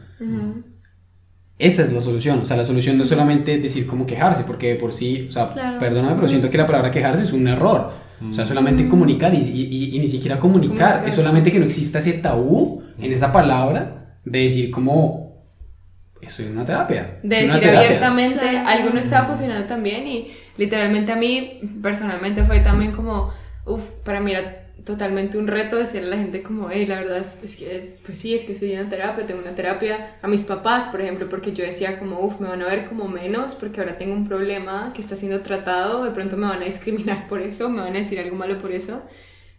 Esa es la solución, o sea, la solución no es solamente decir cómo quejarse, porque por sí, o sea, perdóname, pero siento que la palabra quejarse es un error o sea, solamente comunicar y, y, ni siquiera comunicar, es solamente que no exista ese tabú en esa palabra de decir como, eso es una terapia. De decir abiertamente, algo no estaba funcionando tan bien y literalmente a mí personalmente fue también como, uff, para mí era totalmente un reto decirle a la gente como, hey, la verdad es, que, pues sí, es que estoy en terapia, tengo una terapia a mis papás, por ejemplo, porque yo decía como, uff, me van a ver como menos porque ahora tengo un problema que está siendo tratado, de pronto me van a discriminar por eso, me van a decir algo malo por eso,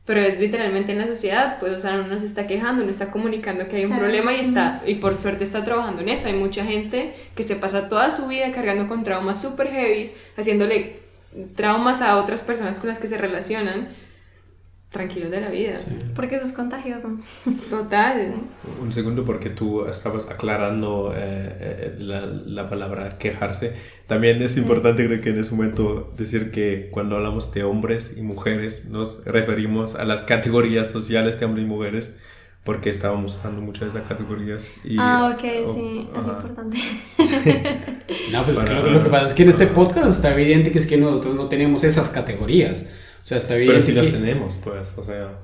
pero es literalmente en la sociedad, pues, o sea, uno se está quejando, uno está comunicando que hay un problema y está, y por suerte está trabajando en eso, hay mucha gente que se pasa toda su vida cargando con traumas super heavy, haciéndole traumas a otras personas con las que se relacionan, tranquilos de la vida. Porque eso es contagioso. Total. Un segundo, porque tú estabas aclarando eh, eh, la, la, palabra quejarse. También es importante, creo que en ese momento, decir que cuando hablamos de hombres y mujeres, nos referimos a las categorías sociales de hombres y mujeres, porque estábamos usando muchas de las categorías. Y, ah, ok, sí, es importante. No, pues claro, lo que pasa es que en este podcast está evidente que es que nosotros no tenemos esas categorías. O sea, está evidente. Pero sí las tenemos, pues, o sea.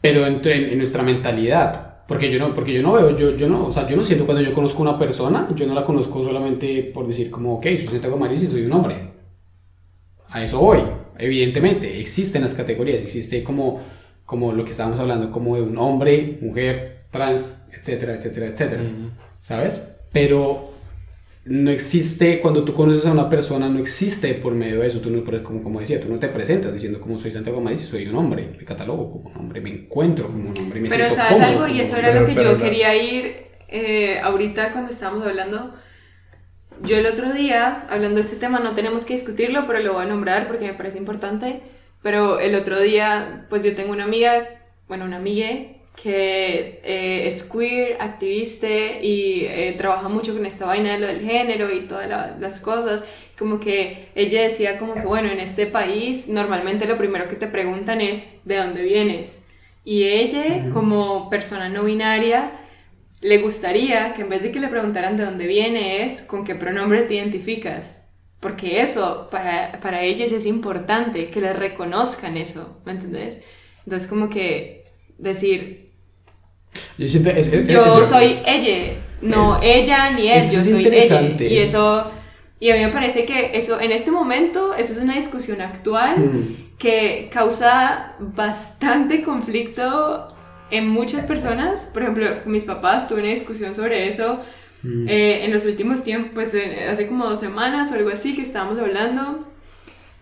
Pero en, en, nuestra mentalidad. Porque yo no, porque yo no veo, yo, yo no, o sea, yo no siento cuando yo conozco una persona, yo no la conozco solamente por decir como, ok, soy Santiago Maris y soy un hombre. A eso voy. Evidentemente, existen las categorías, existe como como lo que estábamos hablando, como de un hombre, mujer, trans, etcétera, etcétera, etcétera. ¿Sabes? Pero no existe, cuando tú conoces a una persona, no existe por medio de eso. Tú no, como, como decía, tú no te presentas diciendo como soy Santiago Maris, soy un hombre, me catalogo como un hombre, me encuentro como un hombre. Me Pero sabes algo, y eso era lo que yo quería ir eh, ahorita cuando estábamos hablando. Yo el otro día, hablando de este tema, no tenemos que discutirlo, pero lo voy a nombrar porque me parece importante pero el otro día, pues yo tengo una amiga, bueno, una amiga que eh, es queer, activista y eh, trabaja mucho con esta vaina de lo del género y todas las cosas. Como que ella decía como que, bueno, en este país normalmente lo primero que te preguntan es ¿de dónde vienes? Y ella, como persona no binaria, le gustaría que en vez de que le preguntaran de dónde viene es con qué pronombre te identificas porque eso para, para ellos es importante, que les reconozcan eso, ¿me entendés? Entonces como que decir, yo, siento, yo soy ella, no ella ni él, yo soy ella. Y eso, y a mí me parece que eso, en este momento, eso es una discusión actual hmm. que causa bastante conflicto en muchas personas. Por ejemplo, mis papás tuve una discusión sobre eso Mm. Eh, en los últimos tiempos, pues hace como dos semanas o algo así que estábamos hablando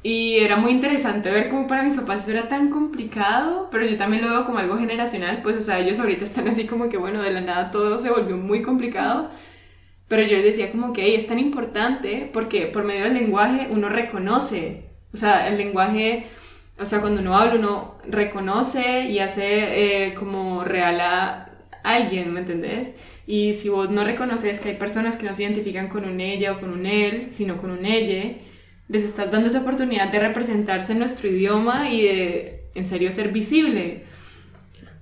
y era muy interesante ver cómo para mis papás eso era tan complicado, pero yo también lo veo como algo generacional, pues o sea, ellos ahorita están así como que bueno, de la nada todo se volvió muy complicado, pero yo les decía como que es tan importante porque por medio del lenguaje uno reconoce, o sea, el lenguaje... O sea, cuando uno habla, uno reconoce y hace eh, como real a alguien, ¿me entendés? Y si vos no reconoces que hay personas que no se identifican con un ella o con un él, sino con un ella, les estás dando esa oportunidad de representarse en nuestro idioma y de, en serio, ser visible.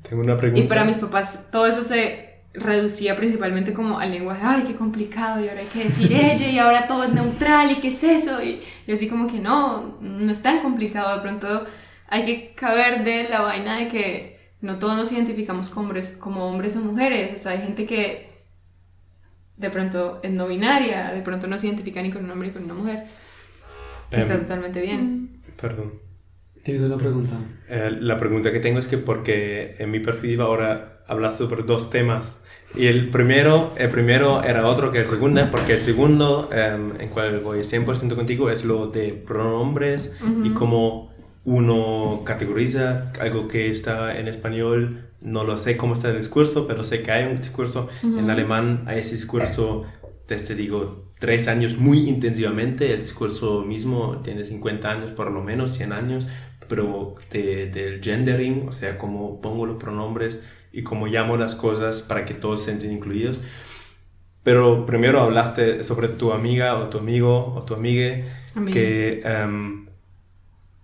Tengo una pregunta. Y para mis papás todo eso se reducía principalmente como al lenguaje, ay, qué complicado, y ahora hay que decir ella, y ahora todo es neutral, y qué es eso, y yo así como que no, no es tan complicado, de pronto hay que caber de la vaina de que no todos nos identificamos como hombres, como hombres o mujeres, o sea, hay gente que de pronto es no binaria, de pronto no se identifica ni con un hombre ni con una mujer. Está em, totalmente bien. Perdón. ¿Tienes una pregunta? Eh, la pregunta que tengo es que porque en mi perspectiva ahora hablas sobre dos temas y el primero, el primero era otro que el segundo, porque el segundo, em, en cual voy 100% contigo, es lo de pronombres y cómo uno categoriza algo que está en español, no lo sé cómo está el discurso, pero sé que hay un discurso. En alemán hay ese discurso desde, digo, tres años muy intensivamente. El discurso mismo tiene 50 años, por lo menos 100 años, pero de, del gendering, o sea, cómo pongo los pronombres y cómo llamo las cosas para que todos se sienten incluidos. Pero primero hablaste sobre tu amiga o tu amigo o tu amiga que... Um,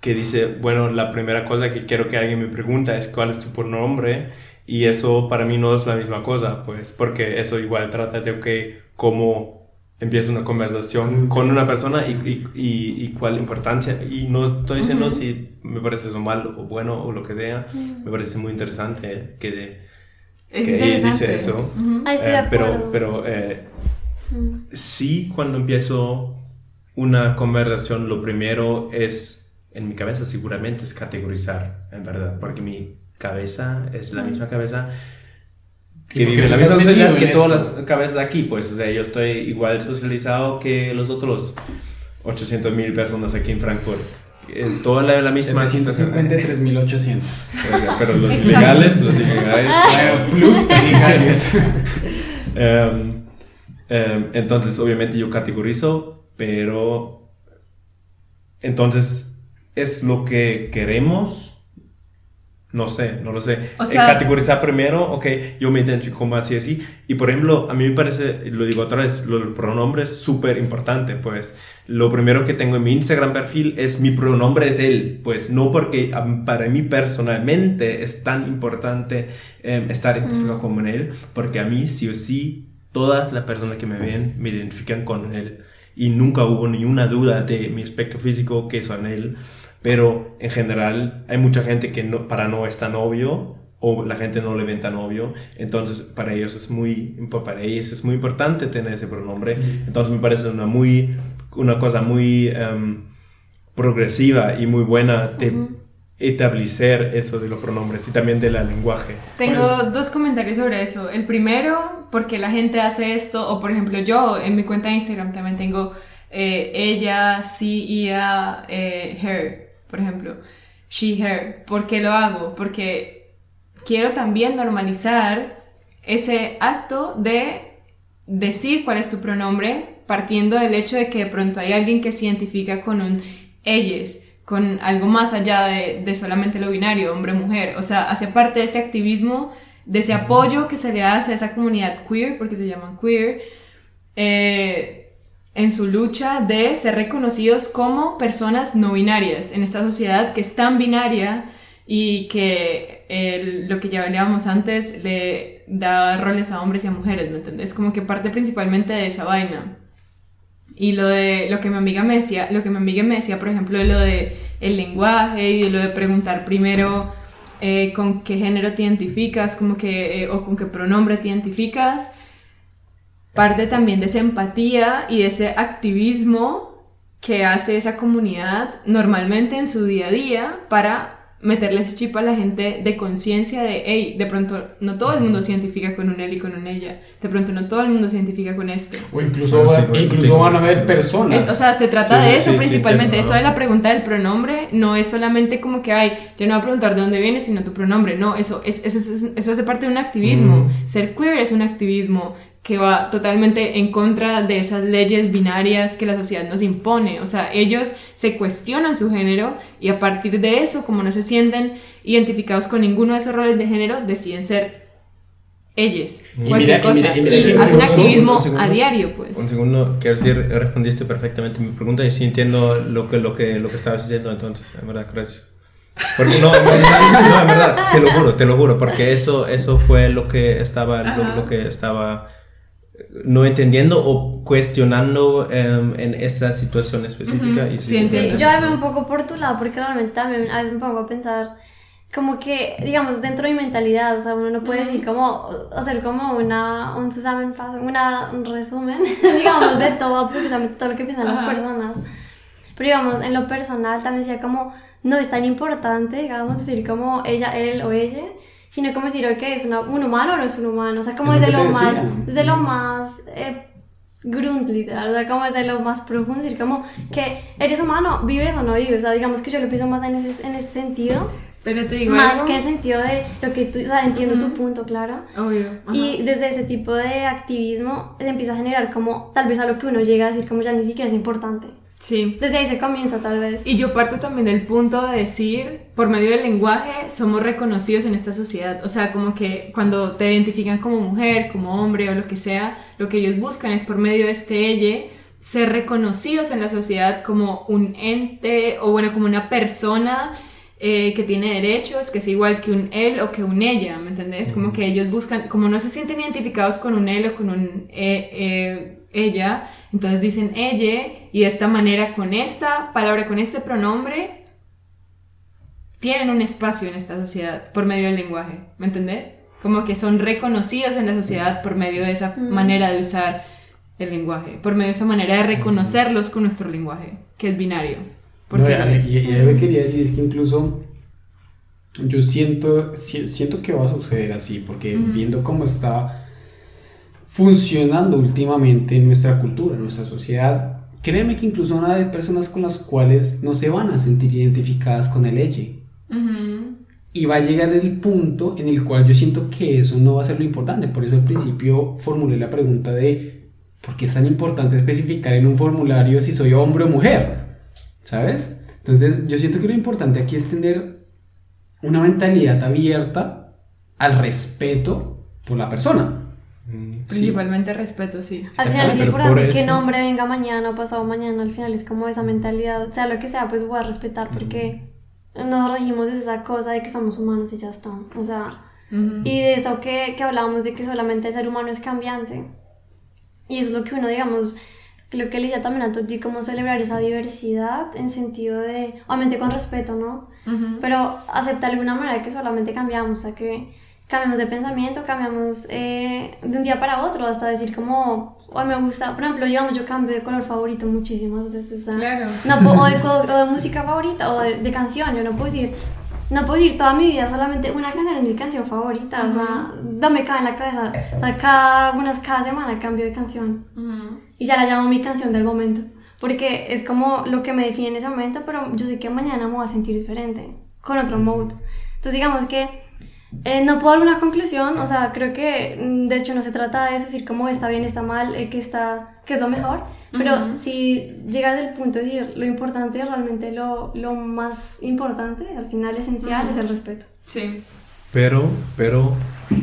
que dice, bueno, la primera cosa que quiero que alguien me pregunta es cuál es tu pronombre y eso para mí no es la misma cosa, pues, porque eso igual trata de, ok, cómo empieza una conversación con una persona y, y, y, cuál importancia. Y no estoy diciendo si me parece eso mal o bueno o lo que sea, me parece muy interesante que, que ella dice eso. Eh, pero pero eh, sí, cuando empiezo una conversación, lo primero es en mi cabeza seguramente es categorizar, en verdad, porque mi cabeza es la misma cabeza que vive la misma sociedad que todas las cabezas aquí, pues, o sea, yo estoy igual socializado que los otros 800 mil personas aquí en Frankfurt. En toda la, la misma situación. 3.800. Pero los ilegales, los ilegales. plus ilegales. um, um, entonces, obviamente yo categorizo, pero entonces es lo que queremos, No sé, no lo sé. O sea, categorizar primero, ok, yo me identifico más y así. Y por ejemplo, a mí me parece, lo digo otra vez, el pronombre es súper importante. Pues lo primero que tengo en mi Instagram perfil es mi pronombre es él. Pues no porque para mí personalmente es tan importante em, estar identificado como con él, porque a mí sí o sí, todas las personas que me ven me identifican con él. Y nunca hubo ni una duda de mi aspecto físico que son él pero en general hay mucha gente que no, para no es tan obvio o la gente no le ve tan obvio, entonces para ellos es muy, para ellos es muy importante tener ese pronombre, entonces me parece una, muy, una cosa muy em, progresiva y muy buena de establecer eso de los pronombres y también del lenguaje. Tengo dos comentarios sobre eso. El primero, porque la gente hace esto, o por ejemplo yo en mi cuenta de Instagram también tengo eh, ella, sí, ella, eh, her por ejemplo, she, her. ¿Por qué lo hago? Porque quiero también normalizar ese acto de decir cuál es tu pronombre, partiendo del hecho de que de pronto hay alguien que se identifica con un ellos, con algo más allá de, solamente lo binario, hombre-mujer. O sea, hace parte de ese activismo, de ese apoyo que se le hace a esa comunidad queer, porque se llaman queer. Eh, en su lucha de ser reconocidos como personas no binarias en esta sociedad que es tan binaria y que lo que ya hablábamos antes le da roles a hombres y a mujeres, ¿me entiendes? Como que parte principalmente de esa vaina. Y lo de lo que mi amiga me decía, lo que mi amiga me decía, por ejemplo, de lo de el lenguaje y de lo de preguntar primero eh, con qué género te identificas, como que, eh, o con qué pronombre te identificas, parte también de esa empatía y de ese activismo que hace esa comunidad normalmente en su día a día para meterle ese chip a la gente de conciencia de, hey, de pronto no todo el mundo se identifica con un él y con un ella, de pronto no todo el mundo se identifica con este. O incluso, incluso van a haber personas. o sea, se trata de eso principalmente, eso de la pregunta del pronombre no es solamente como que, ay, yo no voy a preguntar de dónde vienes, sino tu pronombre, no, eso, es, eso, eso, hace parte de un activismo, ser queer es un activismo, que va totalmente en contra de esas leyes binarias que la sociedad nos impone. O sea, ellos se cuestionan su género y a partir de eso, como no se sienten identificados con ninguno de esos roles de género, deciden ser ellos. cualquier cosa. Hacen activismo a diario, pues. Un segundo, quiero decir, respondiste perfectamente mi pregunta y sí entiendo lo que, lo que, lo que estabas diciendo entonces, en verdad, gracias. Porque no, en verdad, te lo juro, te lo juro, porque eso, eso fue lo que estaba, lo que estaba no entendiendo o cuestionando em, en esa situación específica. y sí, sí, yo veo un poco por tu lado, porque realmente también a veces me pongo a pensar como que, digamos, dentro de mi mentalidad, o sea, uno no puede decir como, hacer como una, un una, un resumen, digamos, de todo, absolutamente todo lo que piensan las personas. Pero digamos, en lo personal también decía como, no es tan importante, digamos, decir como ella, él o ella, sino como decir, que ¿es un humano o no es un humano? O sea, como desde lo, más, desde lo más eh, grunt, literal, o sea, como desde lo más profundo, decir como que eres humano, vives o no vives, o sea, digamos que yo lo pienso más en ese, en ese sentido. Pero te digo Más que el sentido de lo que tú, o sea, entiendo tu punto, claro. Obvio. Y desde ese tipo de activismo se empieza a generar como, tal vez a lo que uno llega a decir como ya ni siquiera es importante. Sí. Desde ahí se comienza tal vez. Y yo parto también del punto de decir, por medio del lenguaje, somos reconocidos en esta sociedad. O sea, como que cuando te identifican como mujer, como hombre o lo que sea, lo que ellos buscan es por medio de este ella ser reconocidos en la sociedad como un ente o bueno, como una persona eh, que tiene derechos, que es igual que un él o que un ella, ¿me entendés? Como que ellos buscan, como no se sienten identificados con un él o con un eh, eh, ella, entonces dicen ella y de esta manera con esta palabra, con este pronombre, tienen un espacio en esta sociedad por medio del lenguaje, ¿me entendés? Como que son reconocidos en la sociedad por medio de esa manera de usar el lenguaje, por medio de esa manera de reconocerlos con nuestro lenguaje, que es binario. Porque y, y, lo que quería decir es que incluso yo siento, siento que va a suceder así, porque viendo cómo está funcionando últimamente en nuestra cultura, en nuestra sociedad, créeme que incluso van a haber personas con las cuales no se van a sentir identificadas con el ella. Y va a llegar el punto en el cual yo siento que eso no va a ser lo importante. Por eso al principio formulé la pregunta de ¿por qué es tan importante especificar en un formulario si soy hombre o mujer? ¿Sabes? Entonces yo siento que lo importante aquí es tener una mentalidad abierta al respeto por la persona. Mm, Principalmente respeto, sí. Al final es importante que nombre venga mañana o pasado mañana, al final es como esa mentalidad, sea lo que sea, pues voy a respetar porque nos regimos de esa cosa de que somos humanos y ya está. O sea, y de eso que, que hablábamos de que solamente el ser humano es cambiante. Y es lo que uno, digamos, lo que le decía también a Toti, como celebrar esa diversidad en sentido de, obviamente con respeto, ¿no? Pero aceptar de alguna manera que solamente cambiamos, o sea, que cambiamos de pensamiento, cambiamos eh, de un día para otro, hasta decir como, hoy me gusta, por ejemplo, digamos, yo cambio de color favorito muchísimas veces, o sea, no, o, de, música favorita o de, de, canción, yo no puedo decir, no puedo decir toda mi vida solamente una canción es mi canción favorita, o sea, no me cae en la cabeza, o sea, cada, unas, cada semana cambio de canción. Y ya la llamo mi canción del momento, porque es como lo que me define en ese momento, pero yo sé que mañana me voy a sentir diferente, con otro mood, entonces digamos que eh, no puedo dar una conclusión, o sea, creo que mm, de hecho no se trata de eso, decir cómo está bien, está mal, eh, qué, está, qué es lo mejor, pero si llegas al punto de decir lo importante, realmente lo, lo más importante, al final esencial, es el respeto. Sí. Pero, pero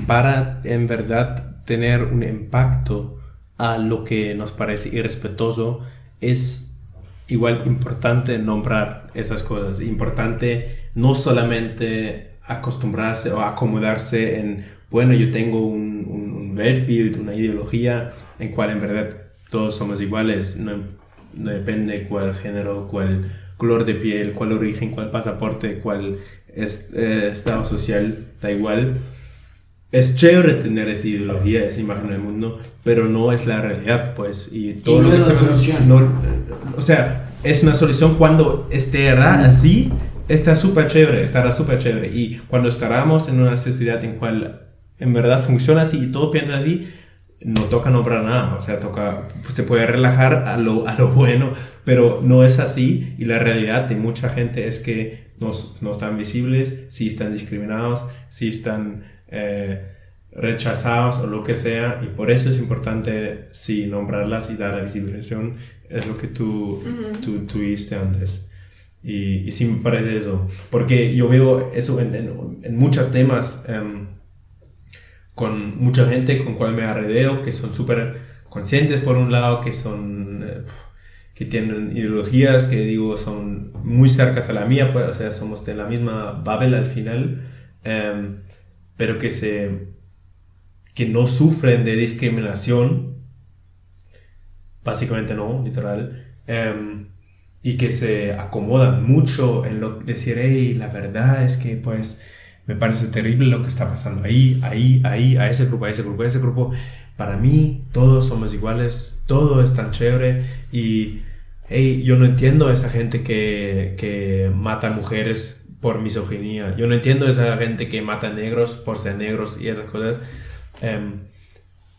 para en verdad tener un impacto a lo que nos parece irrespetuoso, es igual importante nombrar esas cosas, importante no solamente acostumbrarse o acomodarse en, bueno, yo tengo un, un, Weltbild, una ideología en cual en verdad todos somos iguales, no, no, depende cuál género, cuál color de piel, cuál origen, cuál pasaporte, cuál eh, estado social, da igual. Es chévere tener esa ideología, esa imagen del mundo, pero no es la realidad, pues. Y todo lo que está no, O sea, es una solución cuando esté así está súper chévere, estará súper chévere. Y cuando estaremos en una sociedad en cual en verdad funciona así y todo piensa así, no toca nombrar nada, o sea, toca, pues, se puede relajar a lo, a lo bueno, pero no es así. Y la realidad de mucha gente es que no, no están visibles, si están discriminados, si están eh, rechazados o lo que sea. Y por eso es importante sí nombrarlas y dar la visibilización, es lo que tú, tú tuviste antes. Y, sí me parece eso, porque yo veo eso en, en, en muchos temas em, con mucha gente con cual me arredeo, que son súper conscientes por un lado, que son... Eh, que tienen ideologías que digo son muy cercas a la mía, pues, o sea, somos de la misma Babel al final, em, pero que se que no sufren de discriminación, básicamente no, literal, em, y que se acomodan mucho en lo decir, hey, la verdad es que pues me parece terrible lo que está pasando ahí, ahí, ahí, a ese grupo, a ese grupo, a ese grupo. Para mí todos somos iguales, todo es tan chévere y hey, yo no entiendo a esa gente que, que mata mujeres por misoginia, yo no entiendo a esa gente que mata negros por ser negros y esas cosas. Em,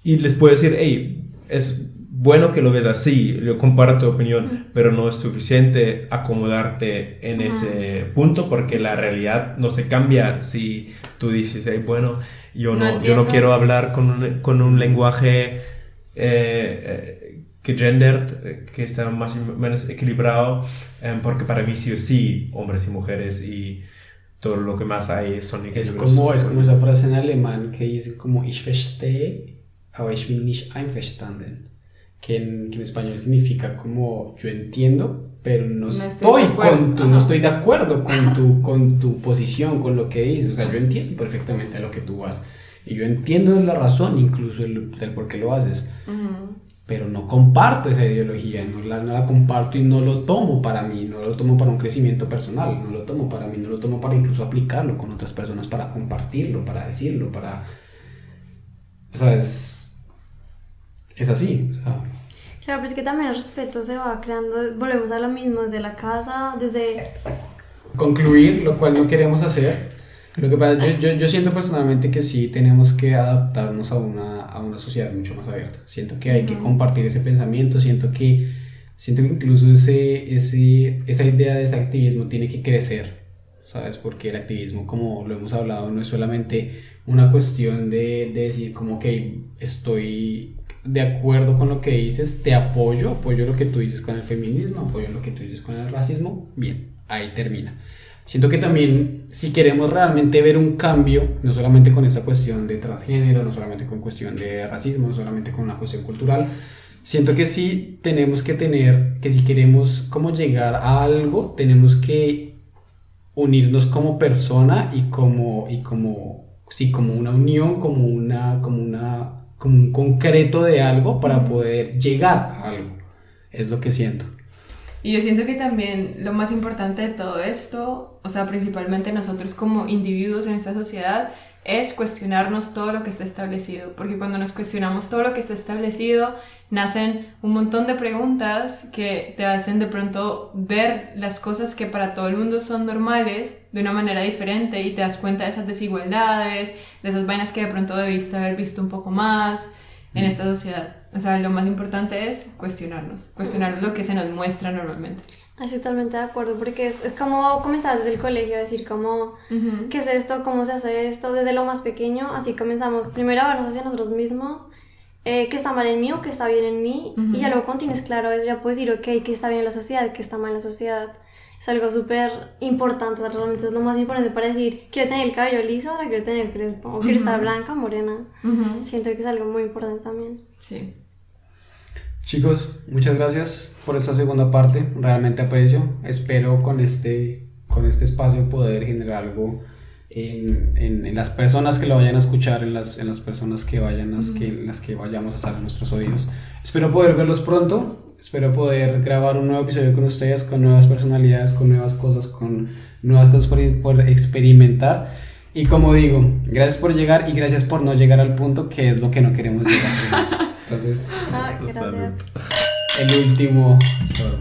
y les puedo decir, hey, es bueno que lo ves así, yo comparto tu opinión, pero no es suficiente acomodarte en ese punto porque la realidad no se cambia si tú dices, bueno, yo no, yo no quiero hablar con un, con un lenguaje eh, eh, que gendered, que está más o menos equilibrado, em, porque para mí sí o sí, hombres y mujeres y todo lo que más hay son es como Es como esa frase en alemán que dice como ich verstehe, aber ich bin nicht einverstanden que en, español significa como yo entiendo, pero no, estoy, con tu, no estoy de acuerdo con tu, con tu posición, con lo que dices. O sea, yo entiendo perfectamente lo que tú vas. Y yo entiendo la razón incluso del, por qué lo haces. Pero no comparto esa ideología, no la, no la comparto y no lo tomo para mí, no lo tomo para un crecimiento personal, no lo tomo para mí, no lo tomo para incluso aplicarlo con otras personas, para compartirlo, para decirlo, para... O sea, es es así. Claro, pero es que también el respeto se va creando, volvemos a lo mismo, desde la casa, desde... Concluir, lo cual no queremos hacer. Lo que pasa, yo, yo, yo siento personalmente que sí tenemos que adaptarnos a una, a una sociedad mucho más abierta. Siento que hay que compartir ese pensamiento, siento que, siento que incluso ese, ese, esa idea de ese activismo tiene que crecer, ¿sabes? Porque el activismo, como lo hemos hablado, no es solamente una cuestión de, de decir como que estoy de acuerdo con lo que dices, te apoyo, apoyo lo que tú dices con el feminismo, apoyo lo que tú dices con el racismo, bien, ahí termina. Siento que también si queremos realmente ver un cambio, no solamente con esta cuestión de transgénero, no solamente con cuestión de racismo, no solamente con una cuestión cultural, siento que sí tenemos que tener, que si queremos como llegar a algo, tenemos que unirnos como persona y como, y como, sí, como una unión, como una, como una, como un concreto de algo para poder llegar a algo. Es lo que siento. Y yo siento que también lo más importante de todo esto, o sea, principalmente nosotros como individuos en esta sociedad, es cuestionarnos todo lo que está establecido, porque cuando nos cuestionamos todo lo que está establecido, nacen un montón de preguntas que te hacen de pronto ver las cosas que para todo el mundo son normales de una manera diferente y te das cuenta de esas desigualdades, de esas vainas que de pronto debiste haber visto un poco más en esta sociedad. O sea, lo más importante es cuestionarnos, cuestionarnos lo que se nos muestra normalmente. Estoy totalmente de acuerdo, porque es, es como comenzar desde el colegio, a decir como, ¿qué es esto? ¿Cómo se hace esto? Desde lo más pequeño, así comenzamos primero a vernos hacia nosotros mismos, eh, qué está mal en mí o qué está bien en mí, y ya luego cuando tienes claro eso, ya puedes decir, ok, qué está bien en la sociedad, qué está mal en la sociedad. Es algo súper importante, realmente es lo más importante para decir, quiero tener el cabello liso, ahora quiero tener crespo, o quiero estar blanca, morena. Siento que es algo muy importante también. Sí. Chicos, muchas gracias por esta segunda parte, realmente aprecio. Espero con este, con este espacio poder generar algo en, en, las personas que lo vayan a escuchar, en las, en las personas que vayan, las que, las que vayamos a estar en nuestros oídos. Espero poder verlos pronto, espero poder grabar un nuevo episodio con ustedes, con nuevas personalidades, con nuevas cosas, con nuevas cosas por, por experimentar. Y como digo, gracias por llegar y gracias por no llegar al punto que es lo que no queremos llegar. Entonces, ah, el último sorbo.